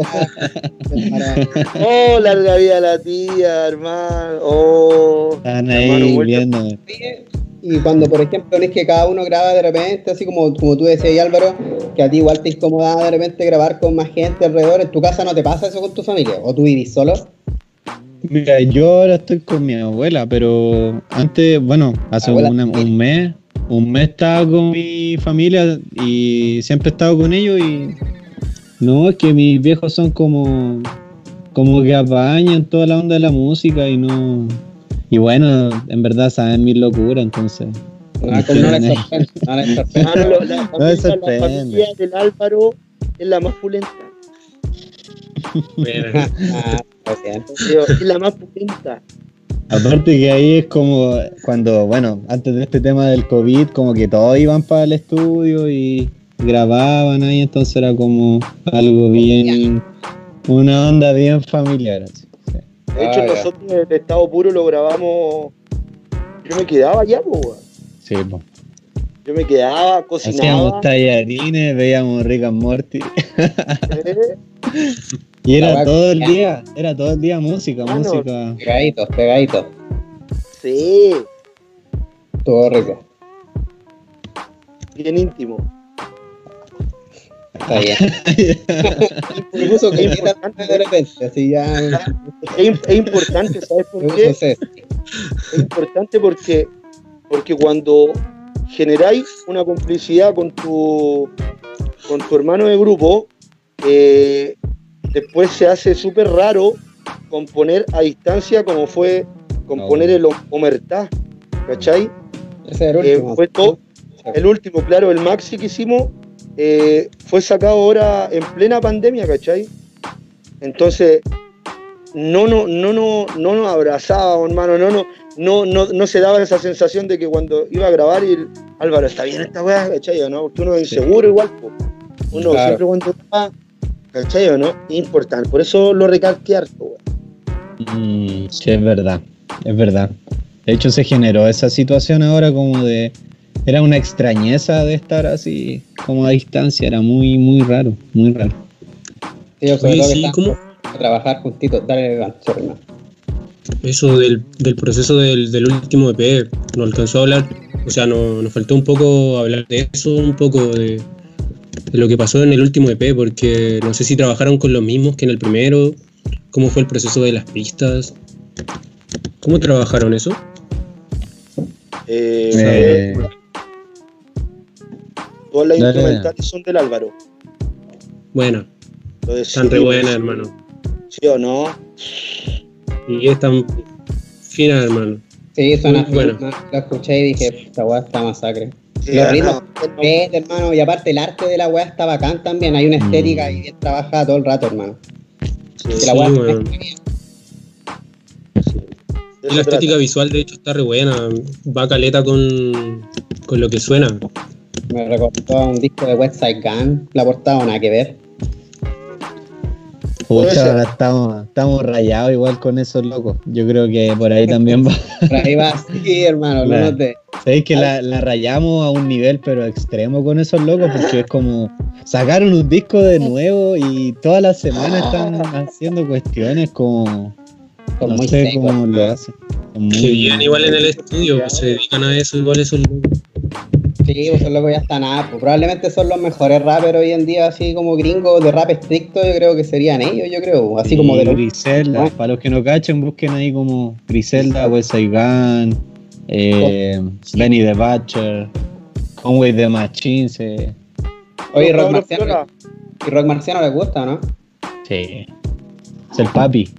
¡Oh, larga vida la tía, hermano! ¡Oh! Están ahí viendo. Y cuando, por ejemplo, es que cada uno graba de repente, así como, como tú decías, Álvaro, que a ti igual te incomodaba de repente grabar con más gente alrededor, ¿en tu casa no te pasa eso con tu familia? ¿O tú vivís solo? Mira, yo ahora estoy con mi abuela, pero antes, bueno, hace un mes, un mes estaba con mi familia y siempre he estado con ellos y no, es que mis viejos son como, como que apañan toda la onda de la música y no, y bueno, en verdad saben mi locura, entonces. Ah, no, les sorprende, no les sorprende. la, familia del Álvaro es la más pulenta. Ah, es la más pulenta. Aparte que ahí es como cuando, bueno, antes de este tema del COVID, como que todos iban para el estudio y grababan ahí, entonces era como algo bien, una onda bien familiar. De hecho, ah, nosotros en estado puro lo grabamos. Yo me quedaba allá, pues. Sí, pues. Yo me quedaba, cocinaba. Hacíamos tallarines, veíamos Rick and Morty. y era todo el día, era todo el día música, música. Pegaditos, pegaditos. Sí. Todo rico. Bien íntimo. Está bien. Incluso que es importante de repente, así ya. Es, importante, ¿sabes por qué? Es importante porque, porque cuando generáis una complicidad con tu, con tu hermano de grupo, eh, después se hace súper raro componer a distancia como fue componer el Omertá, ¿cachai? Ese era el último. fue todo, el último, claro, el maxi que hicimos eh, fue sacado ahora en plena pandemia, ¿cachai? Entonces, no, no, no, no, no nos abrazábamos, hermano, no, no, no, no, no se daba esa sensación de que cuando iba a grabar y Álvaro, está bien esta weá, ¿cachai? ¿no? Porque uno es inseguro igual, uno siempre cuando va, ¿cachai? ¿no? Es importante, por eso lo recalqué harto, mm, sí, es verdad, es verdad. De hecho, se generó esa situación ahora como de era una extrañeza de estar así como a distancia, era muy, muy raro, muy raro. Sí, yo sí, ¿cómo? A trabajar juntito, dale, sorry, Eso del, del proceso del, del, último EP, no alcanzó a hablar, o sea, no, nos faltó un poco hablar de eso, un poco de, de lo que pasó en el último EP, porque no sé si trabajaron con los mismos que en el primero, cómo fue el proceso de las pistas, ¿cómo trabajaron eso? Eh, eh, Todas las instrumentales son del Álvaro. Bueno. Están re buenas, hermano. ¿Sí o no? Y están finas, hermano. Sí, son bueno. Lo escuché y dije, esta weá está masacre. Sí, Los ritmos, hermano, y aparte el arte de la weá está bacán también. Hay una estética y bien trabajada todo el rato, hermano. Sí, la, la estética visual, de hecho, está re buena. Va caleta con, con lo que suena. Me recordó a un disco de West Side Gun, la portada nada que ver. Pucha, estamos, estamos rayados igual con esos locos. Yo creo que por ahí también va. por ahí va, sí, hermano, no noté. Sabéis que la, la, rayamos a un nivel pero extremo con esos locos porque es como sacaron un disco de nuevo y todas las semanas están haciendo cuestiones como no sé cómo lo hacen. Que viven igual en el estudio, se dedican a eso igual esos locos. Sí, pues son locos ya están nada. Pues probablemente son los mejores rappers hoy en día, así como gringos de rap estricto, yo creo que serían ellos, yo creo. Así como de los. Griselda, para los que no cachen, busquen ahí como Griselda, West Side eh, Benny the Butcher, Conway the Machine. Se... Oye, Rock Marciano. ¿Y Rock Marciano les gusta, no? Sí. Es el papi.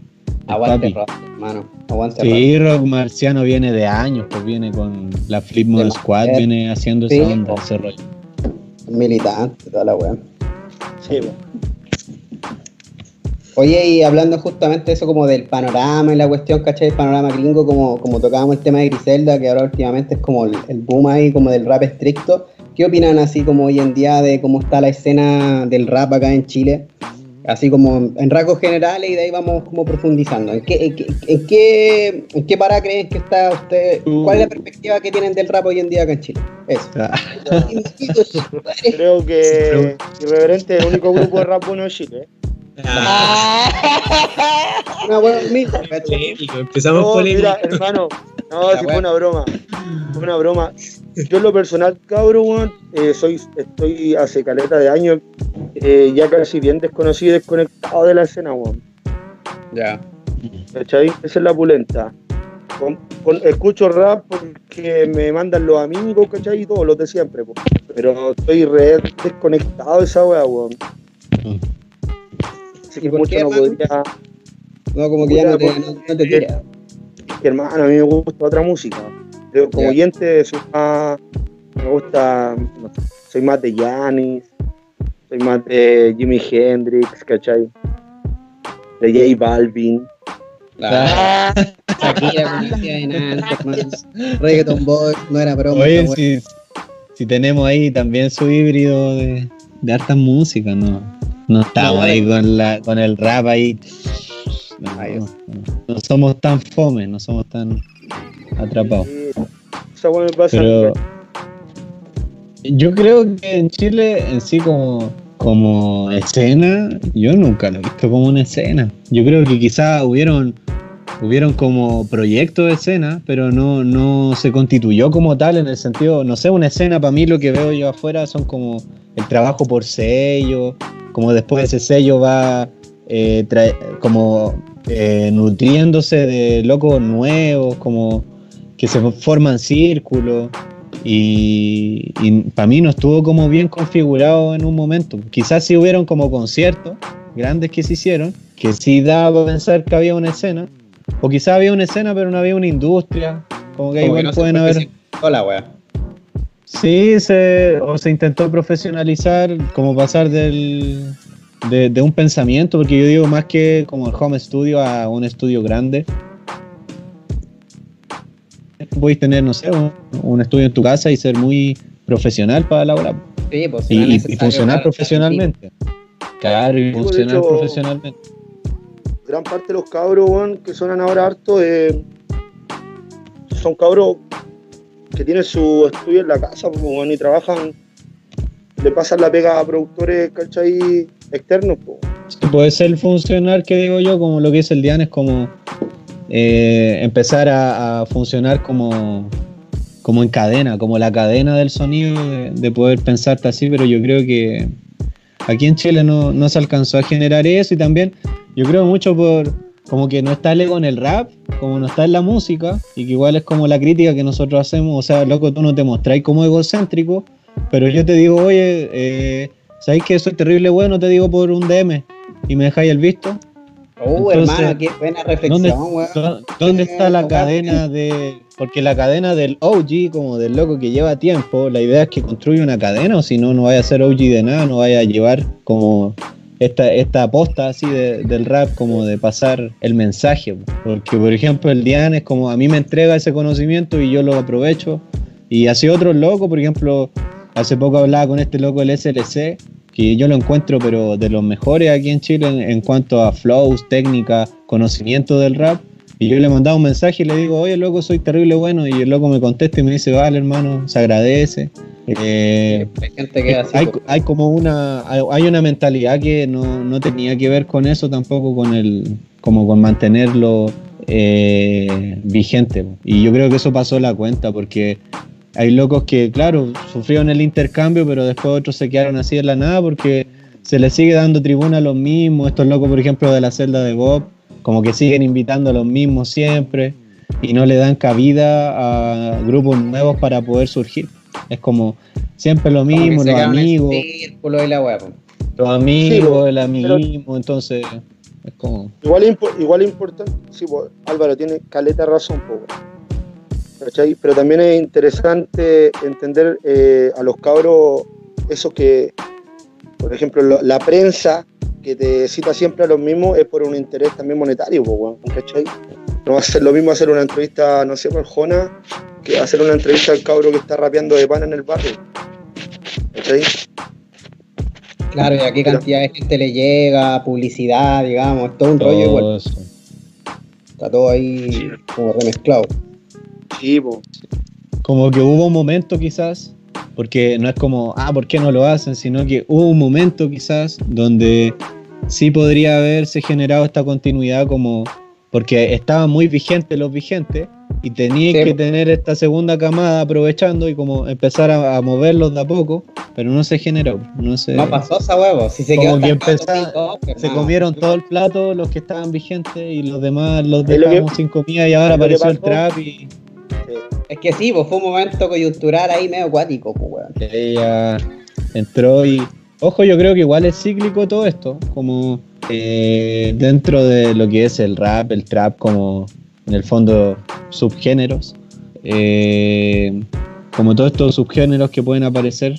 Aguante rock, hermano. Aguante sí, rock. marciano viene de años, pues viene con la Flip Mode Squad, viene haciendo esa onda, ese rollo. Militante, toda la weá. Sí, Oye, y hablando justamente de eso como del panorama y la cuestión, ¿cachai? El panorama gringo, como, como tocábamos el tema de Griselda, que ahora últimamente es como el, el, boom ahí, como del rap estricto. ¿Qué opinan así como hoy en día de cómo está la escena del rap acá en Chile? Así como en rasgos generales y de ahí vamos como profundizando. ¿En qué, en qué, en qué, para creen que está usted? ¿Cuál es la perspectiva que tienen del rap hoy en día acá en Chile? Eso. Ah. Creo que Irreverente es el único grupo de rap bueno de Chile. ¿eh? Ah. Una buena Empezamos no, Mira, hermano, no, si fue una broma. Fue una broma. Yo en lo personal, cabrón, eh, soy, estoy hace caleta de años eh, ya casi bien desconocido y desconectado de la escena, weón. Ya. ¿Cachai? Esa es la pulenta. escucho rap porque me mandan los amigos, ¿cachai? Y todos los de siempre, pero estoy re desconectado de esa weá, weón. Así que mucho no podría. No, como que ya no te, no, te tira. Hermano, a mí me gusta otra música. Yo, como oyente soy más, me gusta, soy más de Yanis, soy más de Jimi Hendrix, ¿cachai? De J Balvin. Shakira Reggaeton Boy, no era broma. Oye, si, si, tenemos ahí también su híbrido de, de hartas músicas, ¿no? No estamos ahí con, la, con el rap ahí. No, no, somos tan fome, no somos tan atrapados. Pero, yo creo que en Chile en sí como, como escena, yo nunca lo he visto como una escena. Yo creo que quizás hubieron, hubieron como proyectos de escena, pero no, no se constituyó como tal en el sentido, no sé, una escena para mí lo que veo yo afuera son como el trabajo por sello, como después ese sello va eh, como eh, nutriéndose de locos nuevos, como que se forman círculos. Y, para mí no estuvo como bien configurado en un momento. Quizás si hubieron como conciertos grandes que se hicieron, que sí daba a pensar que había una escena, o quizás había una escena pero no había una industria, como que igual pueden haber... Hola, wea. Sí, se, o se intentó profesionalizar, como pasar del, de, de, un pensamiento, porque yo digo más que como el home studio a un estudio grande, podéis tener, no sé, un, estudio en tu casa y ser muy profesional para la hora. Sí, pues, y, funcionar profesionalmente. Claro, y funcionar profesionalmente. Gran parte de los cabros que suenan ahora harto eh, son cabros que tienen su estudio en la casa pues, y trabajan, le pasan la pega a productores, ¿cachai? Externos. Pues. puede ser funcionar, que digo yo, como lo que es el Diane, es como eh, empezar a, funcionar como, como en cadena, como la cadena del sonido, de, poder pensarte así, pero yo creo que aquí en Chile no, no, se alcanzó a generar eso y también yo creo mucho por como que no está el ego en el rap, como no está en la música, y que igual es como la crítica que nosotros hacemos, o sea, loco, tú no te mostráis como egocéntrico, pero yo te digo, oye, eh, ¿sabéis que soy terrible bueno? Te digo por un DM y me dejáis el visto. Uh, hermano, qué buena reflexión, ¿Dónde, ¿dónde está la cadena de.? Porque la cadena del OG, como del loco que lleva tiempo, la idea es que construya una cadena, o si no, no vaya a ser OG de nada, no vaya a llevar como esta, esta aposta así del rap, como de pasar el mensaje. Porque, por ejemplo, el Dian es como a mí me entrega ese conocimiento y yo lo aprovecho. Y así otros locos, por ejemplo, hace poco hablaba con este loco del SLC, que yo lo encuentro, pero de los mejores aquí en Chile en, cuanto a flows, técnica, conocimiento del rap. Y yo le mandaba un mensaje y le digo, oye, loco, soy terrible bueno. Y el loco me contesta y me dice, vale, hermano, se agradece. Eh, hay gente que así, hay, hay, como una, hay, una mentalidad que no, no, tenía que ver con eso tampoco, con el, como con mantenerlo eh, vigente. Y yo creo que eso pasó la cuenta, porque hay locos que, claro, sufrieron el intercambio, pero después otros se quedaron así en la nada porque se les sigue dando tribuna a los mismos. Estos locos, por ejemplo, de la celda de Bob, como que siguen invitando a los mismos siempre y no le dan cabida a grupos nuevos para poder surgir. Es como siempre lo mismo, los amigos. los amigos, el amiguismo, entonces es como. Igual, igual importante, sí, Álvaro tiene caleta razón, poco pero también es interesante entender eh, a los cabros, esos que, por ejemplo, la prensa que te cita siempre a los mismos es por un interés también monetario, ¿cachai? No va a ser lo mismo hacer una entrevista, no sé, por Jona, que hacer una entrevista al cabro que está rapeando de pan en el barrio. ¿Cachai? Claro, y a qué cantidad de gente le llega, publicidad, digamos, todo un rollo igual. Está todo ahí como remezclado. Sí, po. Como que hubo un momento quizás, porque no es como, ah, ¿por qué no lo hacen? Sino que hubo un momento quizás donde sí podría haberse generado esta continuidad como porque estaban muy vigentes los vigentes y tenían que tener esta segunda camada aprovechando y como empezar a, moverlos de a poco, pero no se generó. No, se, no pasó esa huevo, si se como que se comieron todo el plato los que estaban vigentes y los demás los dejamos sin comida y ahora apareció el trap y... Es que sí, pues fue un momento coyuntural ahí medio acuático, pues. Ella entró y... Ojo, yo creo que igual es cíclico todo esto, como eh, dentro de lo que es el rap, el trap, como en el fondo subgéneros, eh, como todos estos subgéneros que pueden aparecer,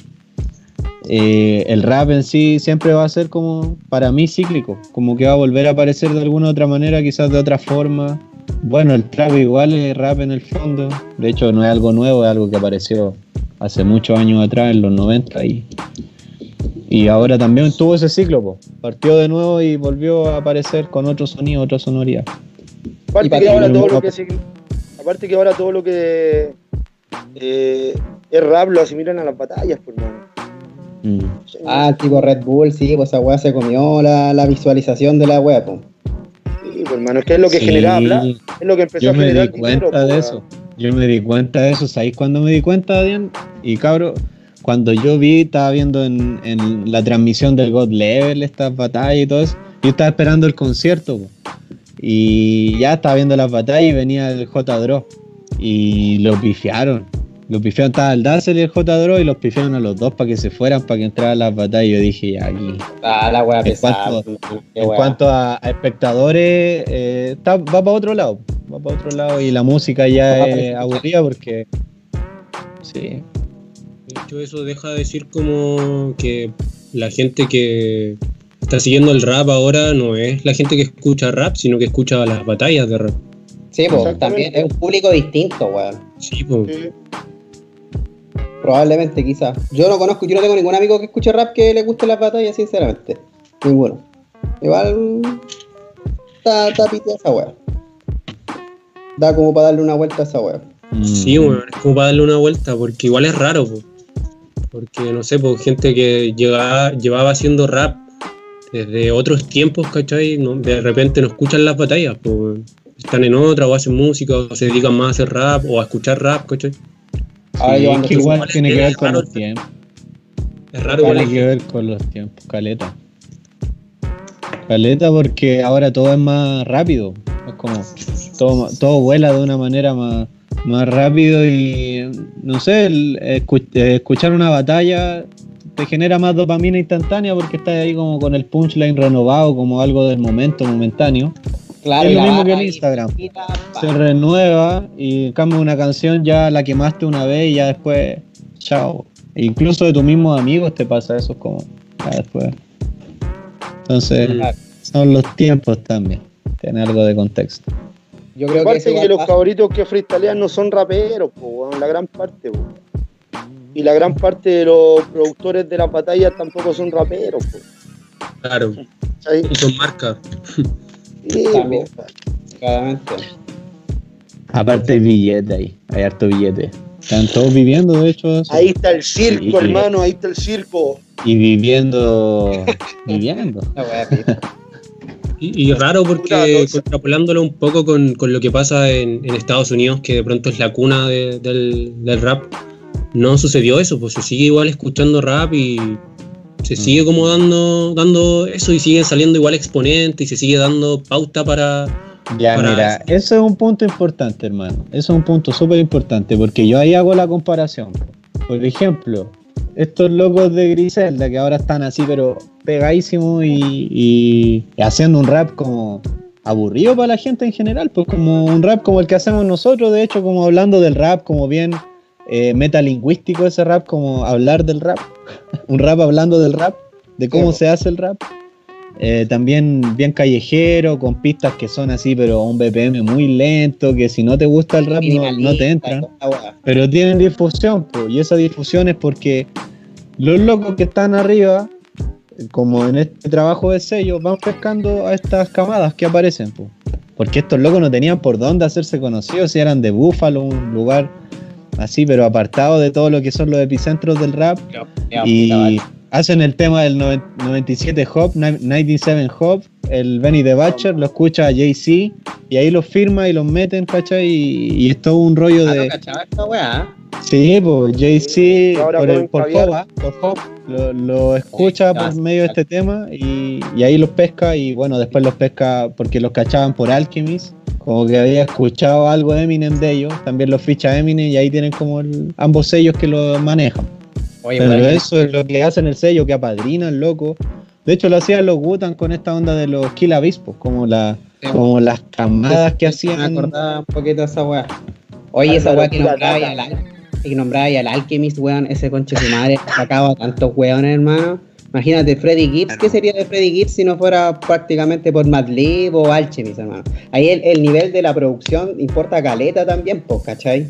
eh, el rap en sí siempre va a ser como, para mí, cíclico, como que va a volver a aparecer de alguna otra manera, quizás de otra forma. Bueno, el trap igual es rap en el fondo, de hecho no es algo nuevo, es algo que apareció hace muchos años atrás, en los 90, y y ahora también tuvo ese ciclo, partió de nuevo y volvió a aparecer con otro sonido, otra sonoridad. Aparte que, ahora todo lo que aparte que ahora todo lo que eh, es rap lo asimilan a las batallas, por pues, mano. Mm. Ah, tipo Red Bull, sí, pues esa weá se comió la, la visualización de la weá, pues. Pues hermano, es que es lo que genera habla, es lo que empezó Yo a generar me di cuenta de eso. Yo me di cuenta de eso, ¿sabéis cuándo me di cuenta, Dian? Y cabro, cuando yo vi, estaba viendo en, la transmisión del God Level estas batallas y todo eso, yo estaba esperando el concierto y ya estaba viendo las batallas y venía el J-Draw y lo pifiaron. Lo pifiaron, estaba el Dazzle y el J-Draw y los pifiaron a los dos para que se fueran, para que entraran las batallas. Yo dije, ya aquí. Ah, la wea en cuanto, en cuanto a, espectadores, eh, va para otro lado. Va para otro lado y la música ya es aburrida porque. Sí, de hecho, eso deja de decir como que la gente que está siguiendo el rap ahora no es la gente que escucha rap, sino que escucha las batallas de rap. Sí, pues también es un público distinto, weón. Sí, pues. Probablemente, quizás. Yo no conozco, yo no tengo ningún amigo que escuche rap que le guste las batallas, sinceramente. Ninguno. Igual está, está esa weón. Da como para darle una vuelta a esa weón. Sí, weón, es como para darle una vuelta, porque igual es raro, pues. Porque, no sé, pues gente que llevaba, llevaba haciendo rap desde otros tiempos, ¿cachai? de repente no escuchan las batallas, pues están en otra, o hacen música, o se dedican más a hacer rap, o a escuchar rap, ¿cachai? Ah, que igual tiene que ver con los tiempos. Es raro, Tiene que ver con los tiempos, caleta. Caleta porque ahora todo es más rápido. Es como todo, todo vuela de una manera más, más rápido y no sé, escuchar una batalla te genera más dopamina instantánea porque estás ahí como con el punchline renovado, como algo del momento, momentáneo. Claro, es lo mismo que en Instagram. Se renueva y cambia una canción, ya la quemaste una vez y ya después, chao. E incluso de tus mismos amigos te pasa eso como ya después. Entonces, son los tiempos también. Tiene algo de contexto. Yo creo Aparte que, los favoritos que freestylean no son raperos, la gran parte. Y la gran parte de los productores de las batallas tampoco son raperos. Claro. Son marcas. Sí, Claramente. Aparte hay billete ahí, hay harto billete. Están todos viviendo, de hecho. Ahí está el circo, hermano, ahí está el circo. Y viviendo. viviendo. Y, raro porque contrapolándolo un poco con, lo que pasa en, Estados Unidos, que de pronto es la cuna del, rap, no sucedió eso, pues se sigue igual escuchando rap y se mm. sigue como dando, dando eso y siguen saliendo igual exponentes y se sigue dando pauta para... Ya, mira, eso es un punto importante, hermano. Eso es un punto súper importante porque yo ahí hago la comparación. Por ejemplo, estos locos de Griselda que ahora están así, pero pegadísimos y, haciendo un rap como aburrido para la gente en general, pues como un rap como el que hacemos nosotros, de hecho, como hablando del rap, como bien eh, metalingüístico ese rap, como hablar del rap, un rap hablando del rap, de cómo se hace el rap. Eh, también bien callejero, con pistas que son así, pero un BPM muy lento, que si no te gusta el rap no, te entran. Pero tienen difusión, y esa difusión es porque los locos que están arriba como en este trabajo de sello, van pescando a estas camadas que aparecen. Porque estos locos no tenían por dónde hacerse conocidos, si eran de Búfalo, un lugar así, pero apartado de todo lo que son los epicentros del rap. y hacen el tema del 97 Hop, 97 Hop, el Benny the Butcher, lo escucha Jay-Z y ahí los firma y los meten, ¿cachai? Y, es todo un rollo ah, de. esta weá. Sí, pues Jay-Z por, por, Hop, lo, escucha por medio de este tema y, ahí los pesca y bueno, después los pesca porque los cachaban por Alchemist como que había escuchado algo de Eminem de ellos, también los ficha Eminem y ahí tienen como ambos sellos que lo manejan. Pero eso es lo que hacen el sello, que apadrinan, loco. De hecho, lo hacían los Wutan con esta onda de los Kill Abispos, como, la, como las camadas que hacían. Me acordaba un poquito de esa weá. Oye, esa weá que nombraba al, que nombraba al Alchemist, weón, ese conche de madre, sacaba tantos weones, hermano. Imagínate, Freddy Gibbs, ¿qué sería de Freddy Gibbs si no fuera prácticamente por Madlib o Alchemist, hermano? Ahí el, el, nivel de la producción importa caleta también, pues, ¿cachai?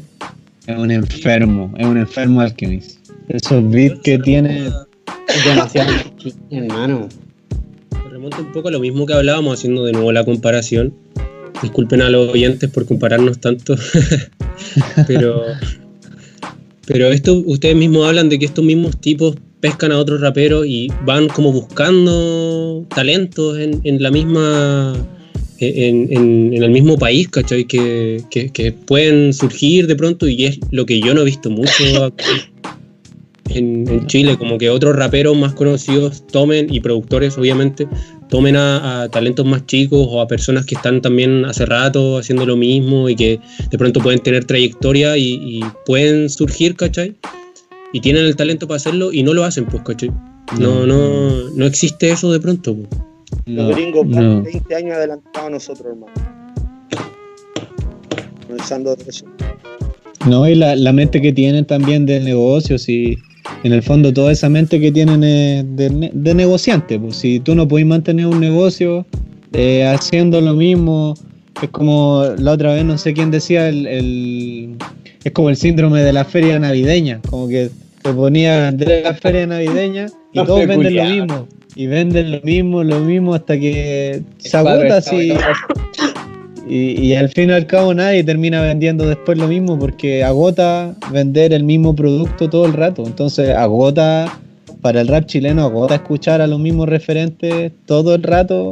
Es un enfermo, es un enfermo Alchemist. Esos beats que tiene. Demasiado hermano. Me remonta un poco a lo mismo que hablábamos, haciendo de nuevo la comparación. Disculpen a los oyentes por compararnos tanto. pero. Pero esto, ustedes mismos hablan de que estos mismos tipos pescan a otros raperos y van como buscando talentos en, la misma. En, el mismo país, ¿cachai? Que, que, que, pueden surgir de pronto y es lo que yo no he visto mucho en, Chile, como que otros raperos más conocidos tomen, y productores obviamente, tomen a, talentos más chicos o a personas que están también hace rato haciendo lo mismo y que de pronto pueden tener trayectoria y, pueden surgir, ¿cachai? Y tienen el talento para hacerlo y no lo hacen, pues, ¿cachai? No, no, no existe eso de pronto. Pues. Los gringos van 20 años adelantados a nosotros, hermano. Pensando eso. No, y la, la, mente que tienen también de negocios y en el fondo toda esa mente que tienen de, de negociante. Pues si tú no puedes mantener un negocio eh, haciendo lo mismo, es como la otra vez no sé quién decía, el, es como el síndrome de la feria navideña, como que te ponía a vender la feria navideña y todos venden lo mismo. Y venden lo mismo, lo mismo hasta que se agota así. Y, al fin y al cabo nadie termina vendiendo después lo mismo porque agota vender el mismo producto todo el rato. Entonces agota para el rap chileno, agota escuchar a los mismos referentes todo el rato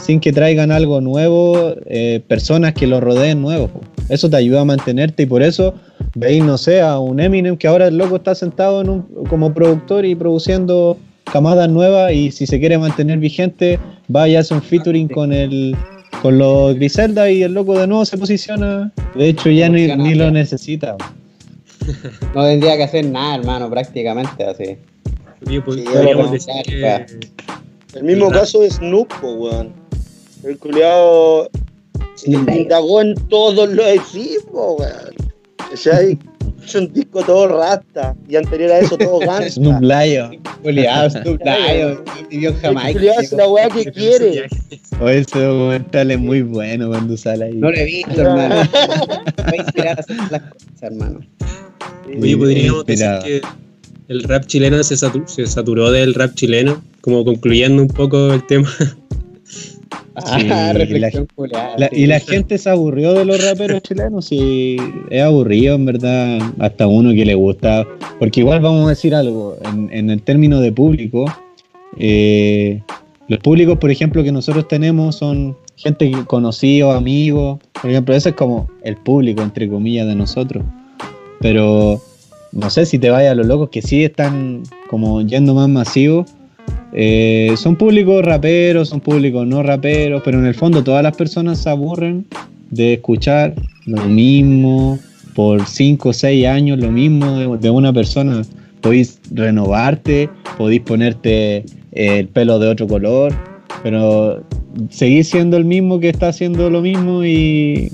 sin que traigan algo nuevo, eh, personas que lo rodeen nuevos. Eso te ayuda a mantenerte y por eso veis, no sé, a un Eminem que ahora el loco está sentado en un, como productor y produciendo camadas nuevas y si se quiere mantener vigente, vaya a hacer un featuring con el con los Griselda y el loco de nuevo se posiciona. De hecho, ya ni, ni lo necesita. No tendría que hacer nada, hermano, prácticamente así. Pues, el mismo caso es Snoop, weón. El culiado indagó en todos los equipos, weón. O sea, es un disco todo rasta. Y anterior a eso todo gangsta. Snoop Lion. Juliado, Snoop Lion. Vivió jamás. es la weá que quiere. Oye, ese documental es muy bueno cuando sale ahí. No lo he visto, hermano. Voy a inspirar a hacer las cosas, hermano. Oye, podríamos decir que el rap chileno se, se saturó del rap chileno, como concluyendo un poco el tema. Ah, y, la, gente se aburrió de los raperos chilenos y es aburrido en verdad hasta uno que le gusta porque igual vamos a decir algo en, el término de público eh, los públicos por ejemplo que nosotros tenemos son gente conocida amigos por ejemplo ese es como el público entre comillas de nosotros pero no sé si te vayas a los locos que sí están como yendo más masivos eh, son públicos raperos, son públicos no raperos, pero en el fondo todas las personas se aburren de escuchar lo mismo por 5 o 6 años, lo mismo de, una persona. Podéis renovarte, podéis ponerte el pelo de otro color, pero seguís siendo el mismo que está haciendo lo mismo y,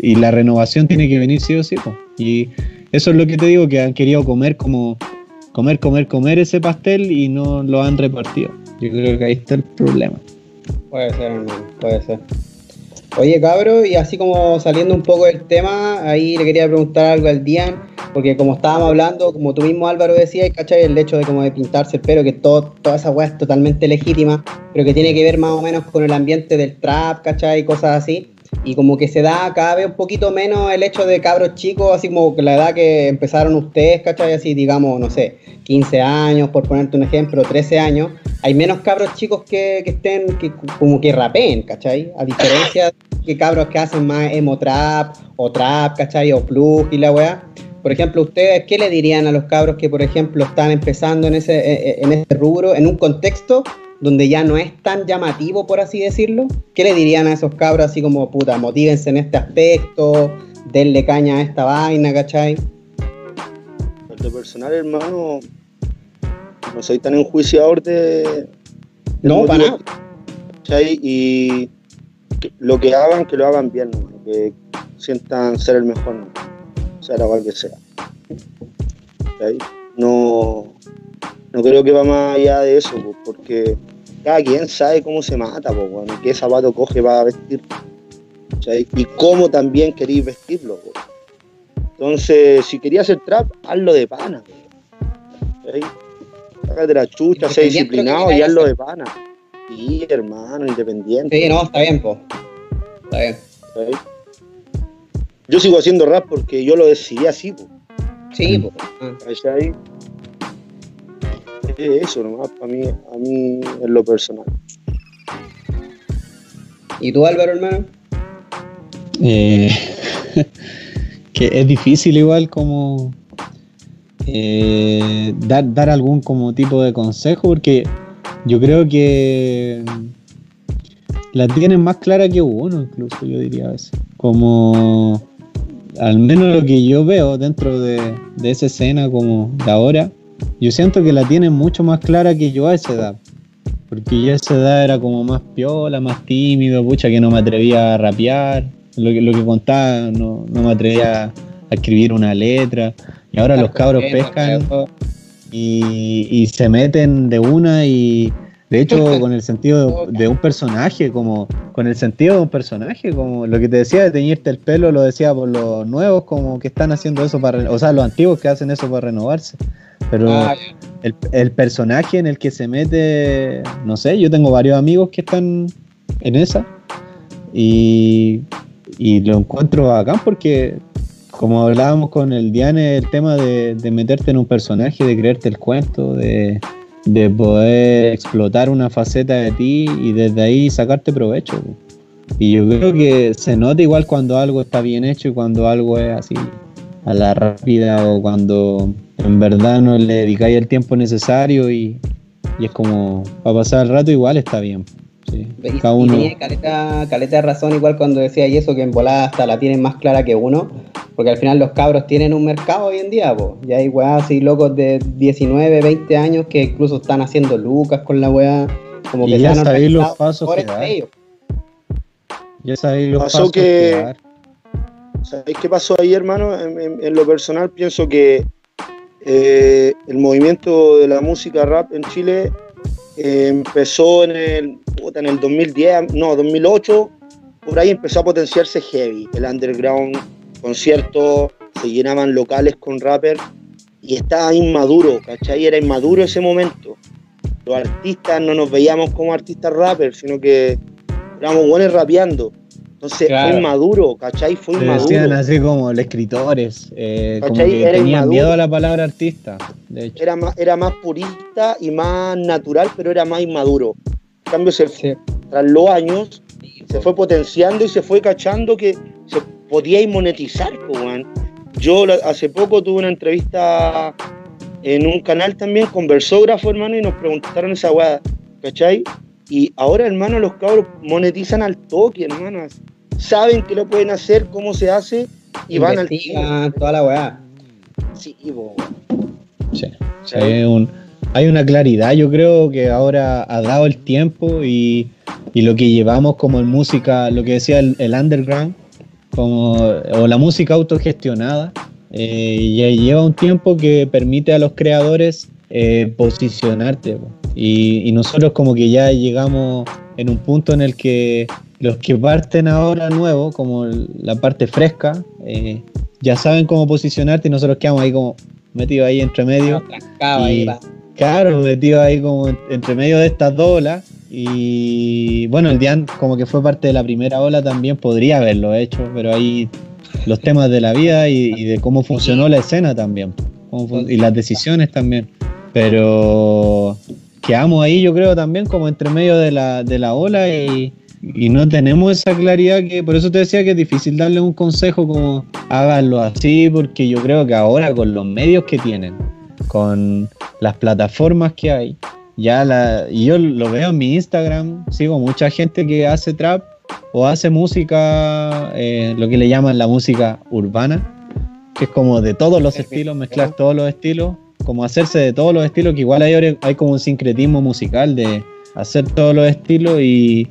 la renovación tiene que venir sí o sí. Y eso es lo que te digo, que han querido comer como comer, comer, comer ese pastel y no lo han repartido. Yo creo que ahí está el problema. Puede ser, puede ser. Oye, cabro, y así como saliendo un poco del tema, ahí le quería preguntar algo al Dian, porque como estábamos hablando, como tú mismo Álvaro decía, ¿cachai? El hecho de como de pintarse el pelo, que todo, toda esa weá es totalmente legítima, pero que tiene que ver más o menos con el ambiente del trap, ¿cachai? Cosas así. Y como que se da cada vez un poquito menos el hecho de cabros chicos, así como la edad que empezaron ustedes, ¿cachai? Así, digamos, no sé, 15 años, por ponerte un ejemplo, 13 años. Hay menos cabros chicos que, que estén, que como que rapeen, ¿cachai? A diferencia de cabros que hacen más emo trap, o trap, ¿cachai? O plug y la weá. Por ejemplo, ustedes, ¿qué le dirían a los cabros que, por ejemplo, están empezando en ese, en ese rubro, en un contexto donde ya no es tan llamativo, por así decirlo? ¿Qué le dirían a esos cabros así como, puta, motívense en este aspecto, denle caña a esta vaina, ¿cachai? Lo personal, hermano, no soy tan enjuiciador de... No, para nada. ¿cachai? Y lo que hagan, que lo hagan bien, ¿no? que sientan ser el mejor, sea la cual que sea. ¿cachai? No, no creo que va más allá de eso, porque cada quien sabe cómo se mata, bueno, qué zapato coge para vestir. Y cómo también queréis vestirlo. Entonces, si querías hacer trap, hazlo de pana. Sácate la chucha, sé disciplinado y hazlo de pana. Sí, hermano, independiente. Sí, no, está bien, po. Está bien. Yo sigo haciendo rap porque yo lo decidí así, po. Sí, po. ¿cachai? Es eso nomás, para mí, a mí en lo personal. ¿Y tú, Álvaro, hermano? Eh, que es difícil igual como eh, dar, dar algún como tipo de consejo porque yo creo que la tienen más clara que uno incluso yo diría a veces como al menos lo que yo veo dentro de, de esa escena como de ahora yo siento que la tienen mucho más clara que yo a esa edad porque yo a esa edad era como más piola, más tímido, pucha, que no me atrevía a rapear, lo que, lo que contaba, no, no me atrevía a escribir una letra. Y ahora los cabros pescan y, y se meten de una y de hecho con el sentido de, de un personaje, como con el sentido de un personaje, como lo que te decía de teñirte el pelo, lo decía por los nuevos como que están haciendo eso para, o sea, los antiguos que hacen eso para renovarse. Pero Ah, el, el personaje en el que se mete, no sé, yo tengo varios amigos que están en esa y, y lo encuentro acá porque, como hablábamos con el Diane, el tema de, de meterte en un personaje, de creerte el cuento, de, de poder explotar una faceta de ti y desde ahí sacarte provecho. Y yo creo que se nota igual cuando algo está bien hecho y cuando algo es así a la rápida o cuando en verdad no le dedicáis el tiempo necesario y, y es como para pasar el rato igual está bien. sí. Y, Cada y uno. tenía caleta, caleta de razón igual cuando decía y eso que en volada hasta la tienen más clara que uno, porque al final los cabros tienen un mercado hoy en día, po. ya hay weas así locos de 19, 20 años que incluso están haciendo lucas con la wea, como Y que ya se han sabéis los pasos que dar. ellos. Ya sabéis los Pasó pasos que- dar. ¿Sabéis qué pasó ahí, hermano? En, en- en lo personal pienso que eh, el movimiento de la música rap en Chile eh, empezó en el, en el 2010, no, 2008, por ahí empezó a potenciarse heavy, el underground, conciertos, se llenaban locales con rappers y estaba inmaduro, ¿cachai? Era inmaduro ese momento. Los artistas no nos veíamos como artistas rappers, sino que éramos buenos rapeando. Entonces Claro. fue inmaduro, ¿cachai? Fue inmaduro. decían así como los escritores, eh, como ¿Cachai? que Era tenían inmaduro. miedo a la palabra artista, de hecho. era más, era más purista y más natural, pero era más inmaduro. En cambio, se, Sí. tras los años, se fue potenciando y se fue cachando que se podía monetizar. weón. Yo hace poco tuve una entrevista en un canal también con Versógrafo, hermano, y nos preguntaron esa weá, ¿cachai? Y ahora, hermano, los cabros monetizan al toque, hermano. Saben que lo pueden hacer, cómo se hace, y van al toda la weá. Sí, po, Sí. Sí, hay, un- hay una claridad, yo creo que ahora ha dado el tiempo y, y lo que llevamos como en música, lo que decía el, el underground, como, o la música autogestionada, eh, ya lleva un tiempo que permite a los creadores eh, posicionarte. po. Y, y nosotros como que ya llegamos en un punto en el que los que parten ahora nuevo, como la parte fresca, eh, ya saben cómo posicionarte y nosotros quedamos ahí como metidos ahí entre medio. Y, claro, metidos ahí como entre medio de estas dos olas. Y bueno, el Dian como que fue parte de la primera ola también, podría haberlo hecho, pero ahí los temas de la vida y, de cómo funcionó la escena también. y las decisiones también. Pero quedamos ahí yo creo también como entre medio de la, de la ola y y no tenemos esa claridad que por eso te decía que es difícil darle un consejo como háganlo así porque yo creo que ahora con los medios que tienen con las plataformas que hay ya la y yo lo veo en mi Instagram sigo mucha gente que hace trap o hace música eh, lo que le llaman la música urbana que es como de todos los estilos mezclar todos los estilos como hacerse de todos los estilos que igual hay, hay como un sincretismo musical de hacer todos los estilos y,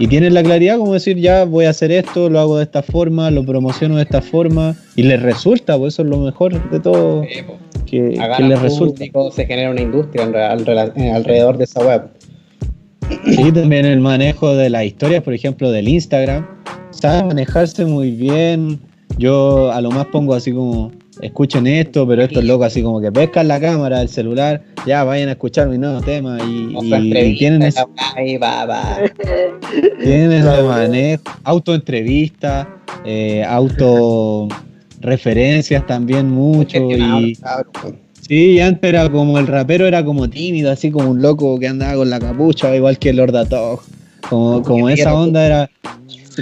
y tienen la claridad como decir, ya voy a hacer esto, lo hago de esta forma, lo promociono de esta forma, y les resulta, pues eso es lo mejor de todo, que, les resulta. Se genera una industria alrededor de esa web. Sí, también el manejo de las historias, por ejemplo, del Instagram, sabe manejarse muy bien. Yo a lo más pongo así como escuchen esto, pero esto es loco, así como que pescan la cámara del celular, ya vayan a escuchar mi nuevo tema y, tienen ese, tienen ese manejo, autoentrevista, eh, auto referencias también mucho y sí, antes era como el rapero era como tímido, así como un loco que andaba con la capucha, igual que el Lord. Como, como esa onda era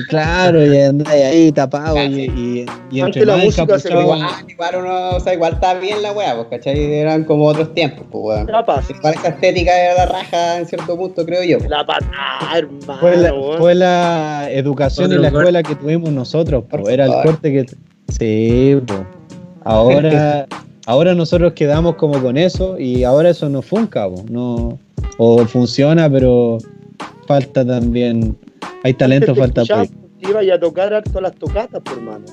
Claro, y andáis ahí tapado y, y, la música se igual, igual uno, o sea, igual está bien la weá, pues, ¿cachai? Eran como otros tiempos, pues weón. La paz. Igual esa estética era la raja en cierto punto, creo yo. La paz, ah, hermano. Fue la, fue la educación y la escuela que tuvimos nosotros, pues. Era el corte que. Sí, pues. Ahora, ahora nosotros quedamos como con eso y ahora eso no funca. No, o funciona, pero falta también hay talento, falta pues. Iba a tocar harto las tocatas, por hermano.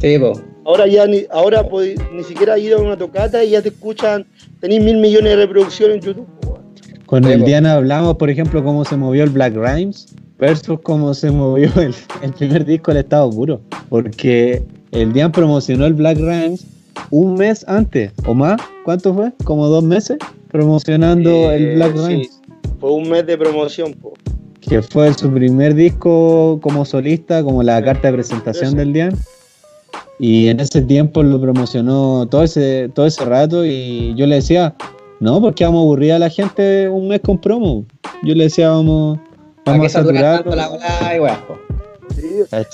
Sí, po. Ahora ya ni, ahora ni siquiera ir a una tocata y ya te escuchan, tenéis mil millones de reproducciones en YouTube. Con el Diana hablamos, por ejemplo, cómo se movió el Black Rhymes versus cómo se movió el, primer disco del Estado Puro. Porque el Diana promocionó el Black Rhymes un mes antes, o más, ¿cuánto fue? Como dos meses promocionando el Black Rhymes. Fue un mes de promoción, po que fue su primer disco como solista, como la carta de presentación del Dian. Y en ese tiempo lo promocionó todo ese, todo ese rato y yo le decía, no, porque vamos a aburrir a la gente un mes con promo. Yo le decía, vamos, vamos a saturar.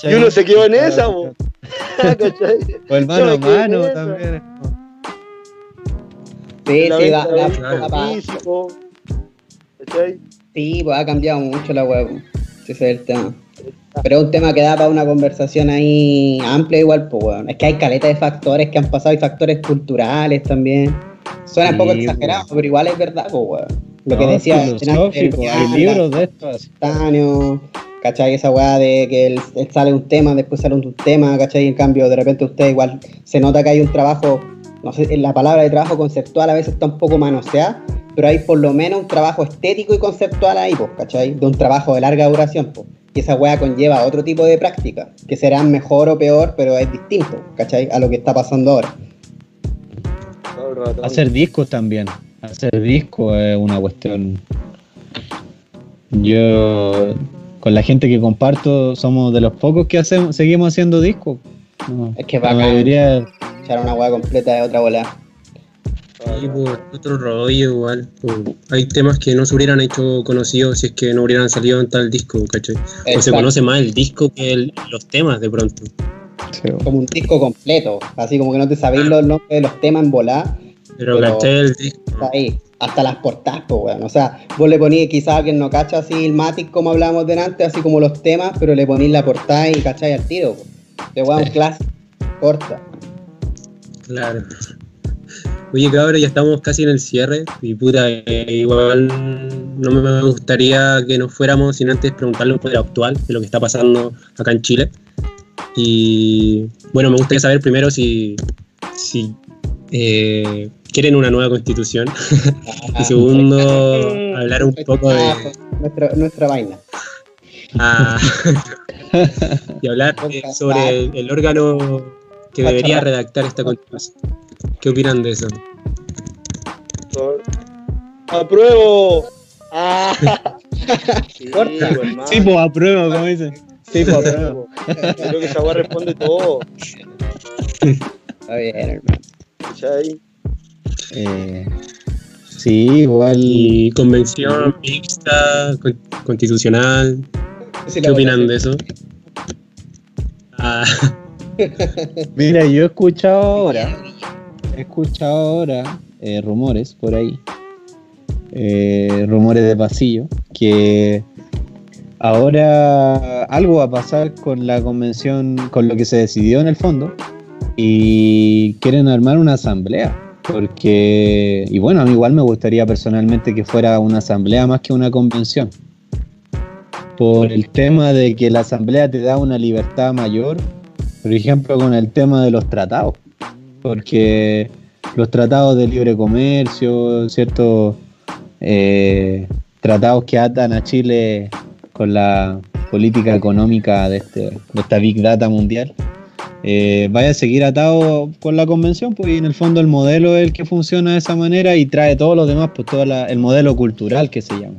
y uno se quedó en esa, o el mano a mano también. Sí, sí, va, físico. Sí, pues ha cambiado mucho la web. Ese es el tema. Pero es un tema que da para una conversación ahí amplia igual, pues weón. Es que hay caleta de factores que han pasado y factores culturales también. Suena un poco exagerado, pero igual es verdad, pues weón. Lo que decía el, el libro de estos. ¿Cachai? Esa weá de que él, sale un tema, después sale un tema, ¿cachai? En cambio, de repente usted igual se nota que hay un trabajo, no sé, la palabra de trabajo conceptual a veces está un poco manoseada, pero hay por lo menos un trabajo estético y conceptual ahí, pues, ¿cachai? De un trabajo de larga duración, pues. Y esa weá conlleva otro tipo de práctica, que serán mejor o peor, pero es distinto, ¿cachai? A lo que está pasando ahora. Hacer discos también. Hacer discos es una cuestión. Yo, con la gente que comparto, somos de los pocos que hacemos, seguimos haciendo discos. Es que va a echar una weá completa de otra bola. Sí, por otro rollo igual. hay temas que no se hubieran hecho conocidos si es que no hubieran salido en tal disco, ¿cachai? O se conoce más el disco que los temas de pronto. Como un disco completo, así como que no te sabéis los nombres de los temas en volar. Pero, caché el disco. ahí, hasta las portadas, pues, weón. O sea, vos le ponís, quizás alguien no cacha así el Matic como hablábamos delante, así como los temas, pero le ponís la portada y cacháis al tiro, De weón, clásico, corta. Claro. Oye, cabrón, ya estamos casi en el cierre y puta, eh, igual no me gustaría que nos fuéramos sin antes preguntarle un poco de lo actual, de lo que está pasando acá en Chile. Y bueno, me gustaría saber primero si, si eh, quieren una nueva constitución. y segundo, hablar un poco de... Nuestra, nuestra vaina. Ah, y hablar sobre el, órgano que debería redactar esta constitución. ¿Qué opinan de eso? ¡Apruebo! Ah. Sí, sí, pues apruebo, como dicen. Sí, pues apruebo. Creo que esa responde todo. Está bien, hermano. Eh, sí, igual. Y convención mixta, constitucional. ¿Qué opinan de eso? Ah. Mira, yo he escuchado ahora, he escuchado ahora eh, rumores por ahí, eh, rumores de pasillo, que ahora algo va a pasar con la convención, con lo que se decidió en el fondo, y quieren armar una asamblea. Porque, y bueno, a mí igual me gustaría personalmente que fuera una asamblea más que una convención. Por el tema de que la asamblea te da una libertad mayor, por ejemplo, con el tema de los tratados. Porque los tratados de libre comercio, ciertos eh, tratados que atan a Chile con la política económica de, este, esta Big Data mundial, eh, vaya a seguir atado con la convención, pues en el fondo el modelo es el que funciona de esa manera y trae todos los demás, pues todo el modelo cultural que se llama.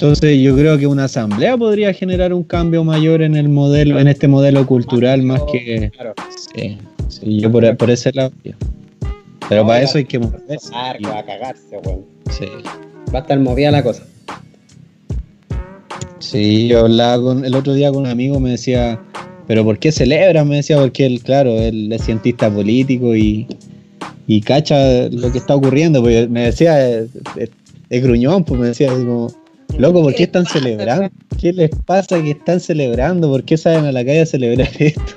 Entonces yo creo que una asamblea podría generar un cambio mayor en el modelo, en este modelo cultural más que sí, yo por, por, ese lado. Pero para eso hay que moverse. Va a cagarse, weón. Sí. Va a estar movida la cosa. Sí, yo hablaba con, el otro día con un amigo, me decía, pero ¿por qué celebra? Me decía, porque él, claro, él es cientista político y, y cacha lo que está ocurriendo. Pues me decía, es, gruñón, pues me decía, como, loco, ¿por qué están celebrando? ¿Qué les pasa que están celebrando? ¿Por qué salen a la calle a celebrar esto?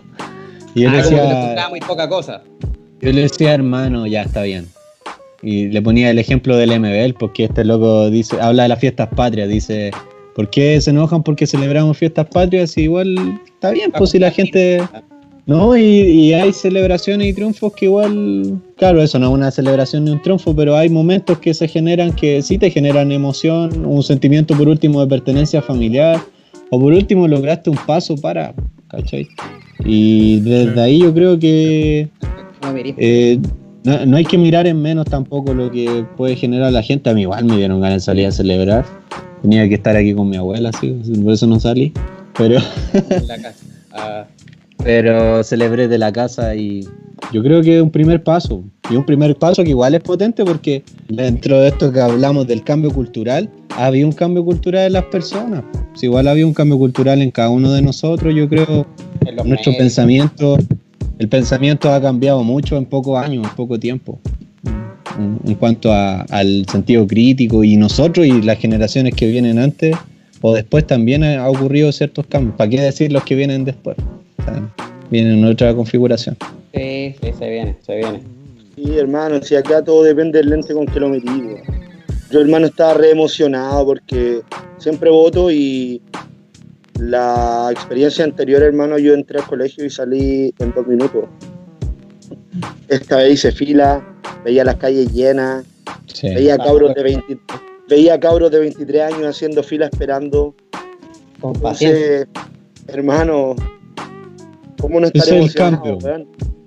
Y yo le ah, decía, muy poca cosa. Yo le decía, hermano, ya está bien. Y le ponía el ejemplo del MBL, porque este loco dice, habla de las fiestas patrias, dice, ¿por qué se enojan porque celebramos fiestas patrias? Y igual está bien, pues si la gente... No, y, hay celebraciones y triunfos que igual, claro, eso no es una celebración ni un triunfo, pero hay momentos que se generan que sí te generan emoción, un sentimiento por último de pertenencia familiar, o por último lograste un paso para, ¿cachai? Y desde ahí yo creo que eh, no, hay que mirar en menos tampoco lo que puede generar la gente. A mí igual me dieron ganas de salir a celebrar. Tenía que estar aquí con mi abuela, sí, por eso no salí. Pero. Ah. Pero celebré de la casa y yo creo que es un primer paso. Y un primer paso que igual es potente porque dentro de esto que hablamos del cambio cultural, había un cambio cultural en las personas. Si igual había un cambio cultural en cada uno de nosotros, yo creo nuestro pensamiento, el pensamiento ha cambiado mucho en pocos años, en poco tiempo, en, cuanto al sentido crítico y nosotros y las generaciones que vienen antes o después también ha ocurrido ciertos cambios. ¿Para qué decir los que vienen después? Vienen en otra configuración. Sí, sí, se viene, se viene. Sí, hermano, si acá todo depende del lente con que lo metí. Yo, hermano, estaba re emocionado porque siempre voto y la experiencia anterior, hermano, yo entré al colegio y salí en dos minutos. Esta vez hice fila, veía las calles llenas, veía cabros de 20, veía cabros de 23 años haciendo fila esperando. Entonces, hermano, ¿cómo no estar emocionado?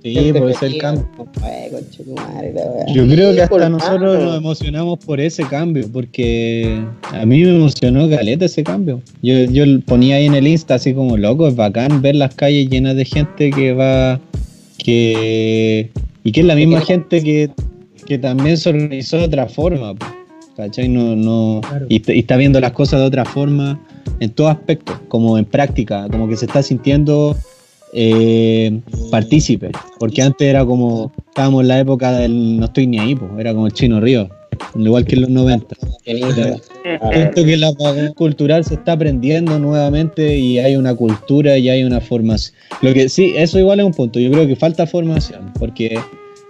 Sí, puede ser el cambio. Yo creo que hasta nosotros nos emocionamos por ese cambio, porque a mí me emocionó Galeta ese cambio. Yo, yo ponía ahí en el Insta así como loco, es bacán ver las calles llenas de gente que va, que y que es la misma gente que, que también se organizó de otra forma, ¿cachai? No, no, y, y está viendo las cosas de otra forma en todo aspecto, como en práctica, como que se está sintiendo eh, partícipe, porque antes era como, estábamos en la época del no estoy ni ahí, pues, era como el chino río, igual que en los 90. Siento que la cultural se está aprendiendo nuevamente y hay una cultura y hay una formación. Lo que sí, eso igual es un punto, yo creo que falta formación, porque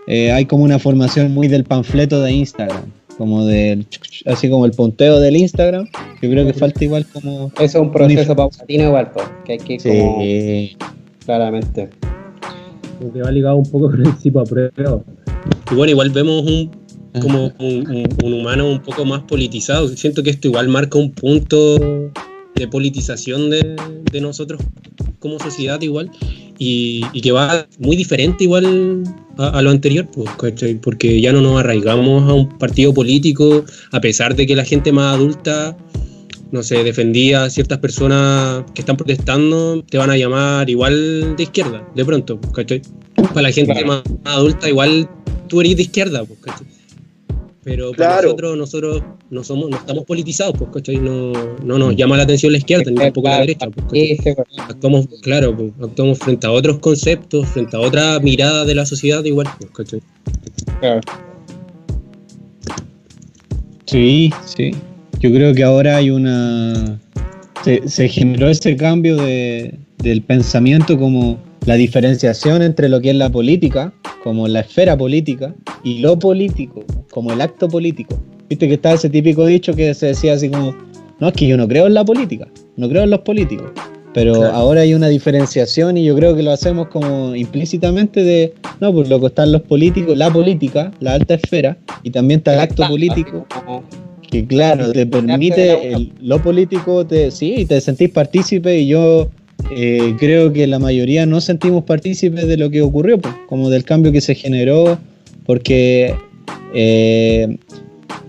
eh, hay como una formación muy del panfleto de Instagram como del así como el punteo del Instagram yo creo que falta igual como eso es un proceso paulatino igual pues, que hay que como Claramente. que va ligado un poco con el tipo de prueba. Y bueno, igual vemos un como un, humano un poco más politizado. Siento que esto igual marca un punto politización de, nosotros como sociedad igual y, que va muy diferente igual a, lo anterior, pues, porque ya no nos arraigamos a un partido político, a pesar de que la gente más adulta, no sé, defendía a ciertas personas que están protestando, te van a llamar igual de izquierda, de pronto, ¿cachai? Para la gente más, adulta igual tú eres de izquierda, pues, ¿cachai? Pero nosotros, nosotros no somos, no estamos politizados, pues, ¿cachai? No, no nos llama la atención la izquierda, ni tampoco la derecha, pues, Actuamos, claro, pues, actuamos frente a otros conceptos, frente a otra mirada de la sociedad igual, pues, ¿cachai? Claro. Sí, sí. Yo creo que ahora hay una. Se, se generó ese cambio de, del pensamiento como la diferenciación entre lo que es la política, como la esfera política, y lo político, como el acto político. Viste que está ese típico dicho que se decía así como, no, es que yo no creo en la política, no creo en los políticos. Pero ahora hay una diferenciación y yo creo que lo hacemos como implícitamente de, no, pues lo que están los políticos, la política, la alta esfera, y también está el acto político, que claro, te permite, lo político, te, sí, te sentís partícipe y yo eh, creo que la mayoría no sentimos partícipes de lo que ocurrió, pues, como del cambio que se generó, porque eh,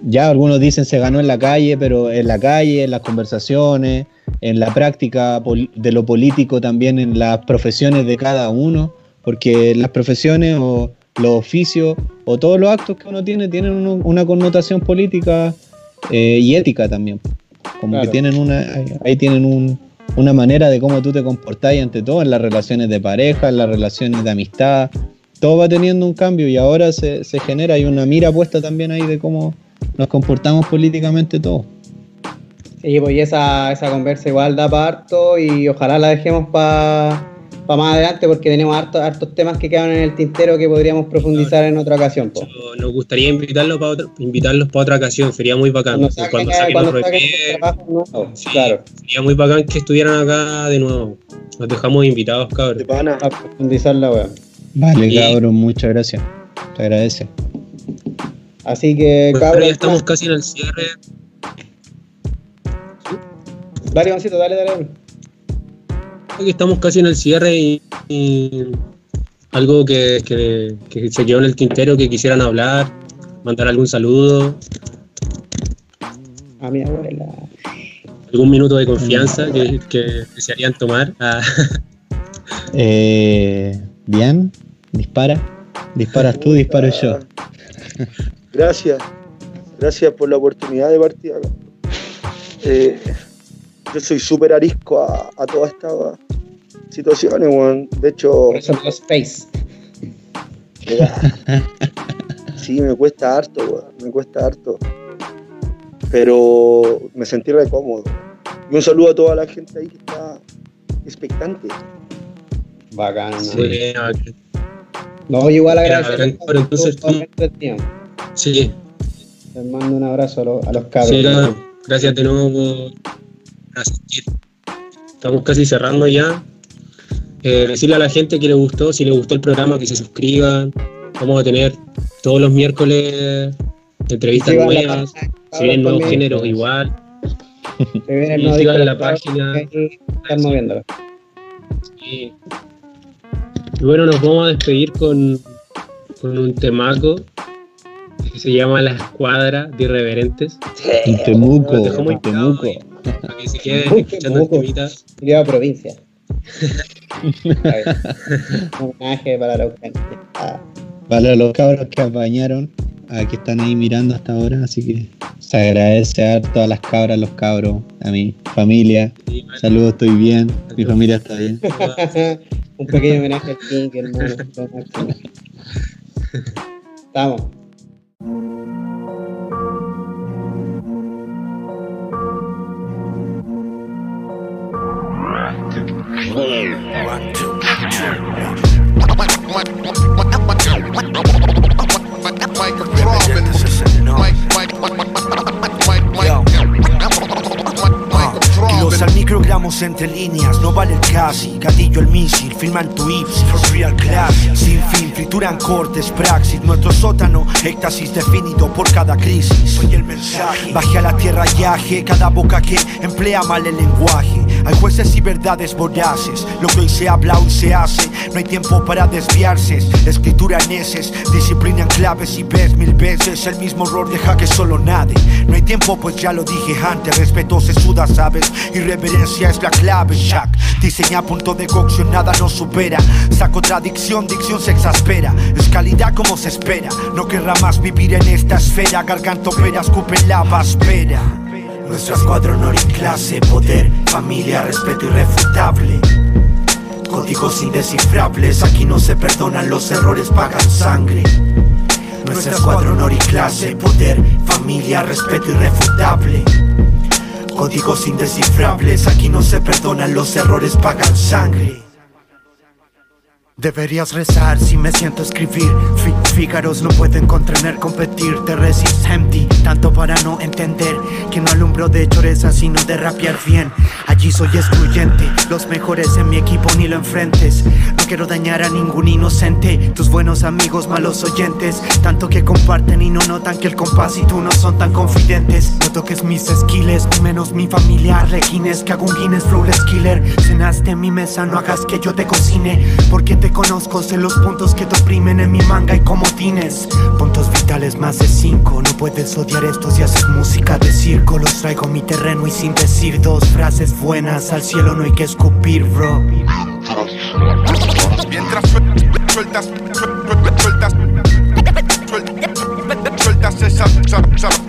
ya algunos dicen se ganó en la calle, pero en la calle, en las conversaciones, en la práctica de lo político también, en las profesiones de cada uno, porque las profesiones o los oficios o todos los actos que uno tiene tienen una connotación política eh, y ética también. Como que tienen una, ahí tienen un, una manera de cómo tú te comportás ante todo, en las relaciones de pareja, en las relaciones de amistad, todo va teniendo un cambio y ahora se, genera, hay una mira puesta también ahí de cómo nos comportamos políticamente todos. Sí, pues esa, esa conversa igual da parto y ojalá la dejemos para para más adelante porque tenemos hartos, hartos temas que quedan en el tintero que podríamos profundizar en otra ocasión. Nos gustaría invitarlos para otra, invitarlos para otra ocasión, sería muy bacán. Cuando, saquen, los claro. Sería muy bacán que estuvieran acá de nuevo. Nos dejamos invitados, cabrón. A profundizar la web. Vale, cabrón, muchas gracias. Te agradece. Así que, pues, cabrón. ya estamos casi en el cierre. Dale, Vancito, dale, dale que estamos casi en el cierre y, algo que, se quedó en el tintero que quisieran hablar, mandar algún saludo. A mi abuela. Algún minuto de confianza que, que desearían tomar. Ah. Eh, bien, dispara. Disparas tú, disparo yo. Gracias. Gracias por la oportunidad de partir eh, yo soy súper arisco a, a toda esta situaciones, weón. De hecho. Space. Sí, me cuesta harto, weón. Me cuesta harto. Pero me sentí re cómodo. Y un saludo a toda la gente ahí que está expectante. Bacán. Sí. No, igual agradecer. Pero entonces tú... Sí. Les mando un abrazo a los, a los cabros. Sí, gracias de nuevo por asistir. Estamos casi cerrando ya. Eh, decirle a la gente que le gustó, si le gustó el programa, que se suscriban. Vamos a tener todos los miércoles entrevistas nuevas, si vienen nuevos géneros igual. Se vienen y sigan la página. Están moviéndolo. Y bueno, nos vamos a despedir con, con un temaco que se llama La Escuadra de Irreverentes. Un temuco, un temuco. Para que se queden escuchando el temita. provincia. Un homenaje para la ah. Para los cabros que apañaron, a que están ahí mirando hasta ahora, así que se agradece a todas las cabras, los cabros, a mi familia. Saludos, estoy bien, mi familia está bien. Un pequeño homenaje al King, hermano. Estamos. Kilos al microgramos entre líneas, no vale el casi. Gatillo el misil, firman tu ipsis, for real class. Sin fin, frituran cortes, praxis. Nuestro sótano, éxtasis definido por cada crisis. Soy el mensaje. Baje a la tierra yaje, cada boca que emplea mal el lenguaje. Hay jueces y verdades voraces. Lo que hoy se habla, hoy se hace. No hay tiempo para desviarse. Escritura en heces, disciplina en claves y ves mil veces el mismo error deja que solo nade. No hay tiempo, pues ya lo dije antes. Respeto se suda, sabes. Irreverencia es la clave, Shaq. Diseña punto de cocción, nada nos supera. Saco tradicción, dicción se exaspera. Es calidad como se espera. No querrá más vivir en esta esfera. Garganta opera, escupe lava, espera. Nuestra escuadra honor y clase, poder, familia, respeto irrefutable. Códigos indescifrables, aquí no se perdonan los errores, pagan sangre. Nuestra escuadra honor y clase, poder, familia, respeto irrefutable. Códigos indescifrables, aquí no se perdonan los errores, pagan sangre. Deberías rezar si me siento escribir. Fí- Fígaros no pueden contener, competir Te resist empty, tanto para no entender Que no alumbro de choreza sino de rapear bien. Allí soy excluyente, los mejores en mi equipo ni lo enfrentes. No quiero dañar a ningún inocente Tus buenos amigos, malos oyentes. Tanto que comparten y no notan que el compás y tú no son tan confidentes toques mis ni menos mi familia Requines que hago un Guinness flawless killer Cenaste en mi mesa, no hagas que yo te cocine Porque te conozco, sé los puntos que te oprimen en mi manga y como tienes Puntos vitales más de cinco, no puedes odiar estos si haces música de circo. Los traigo mi terreno y sin decir dos frases buenas Al cielo no hay que escupir, bro. Mientras suel- sueltas, suel- sueltas, suel- sueltas esas, esas, esas-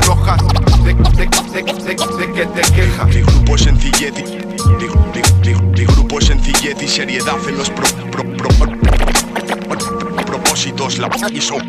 flojas de, de- de- de- de que te quejas. Mi grupo es sencillez y, mi, grupo es sencillez y seriedad en los pro- pro- pro- propósitos la y son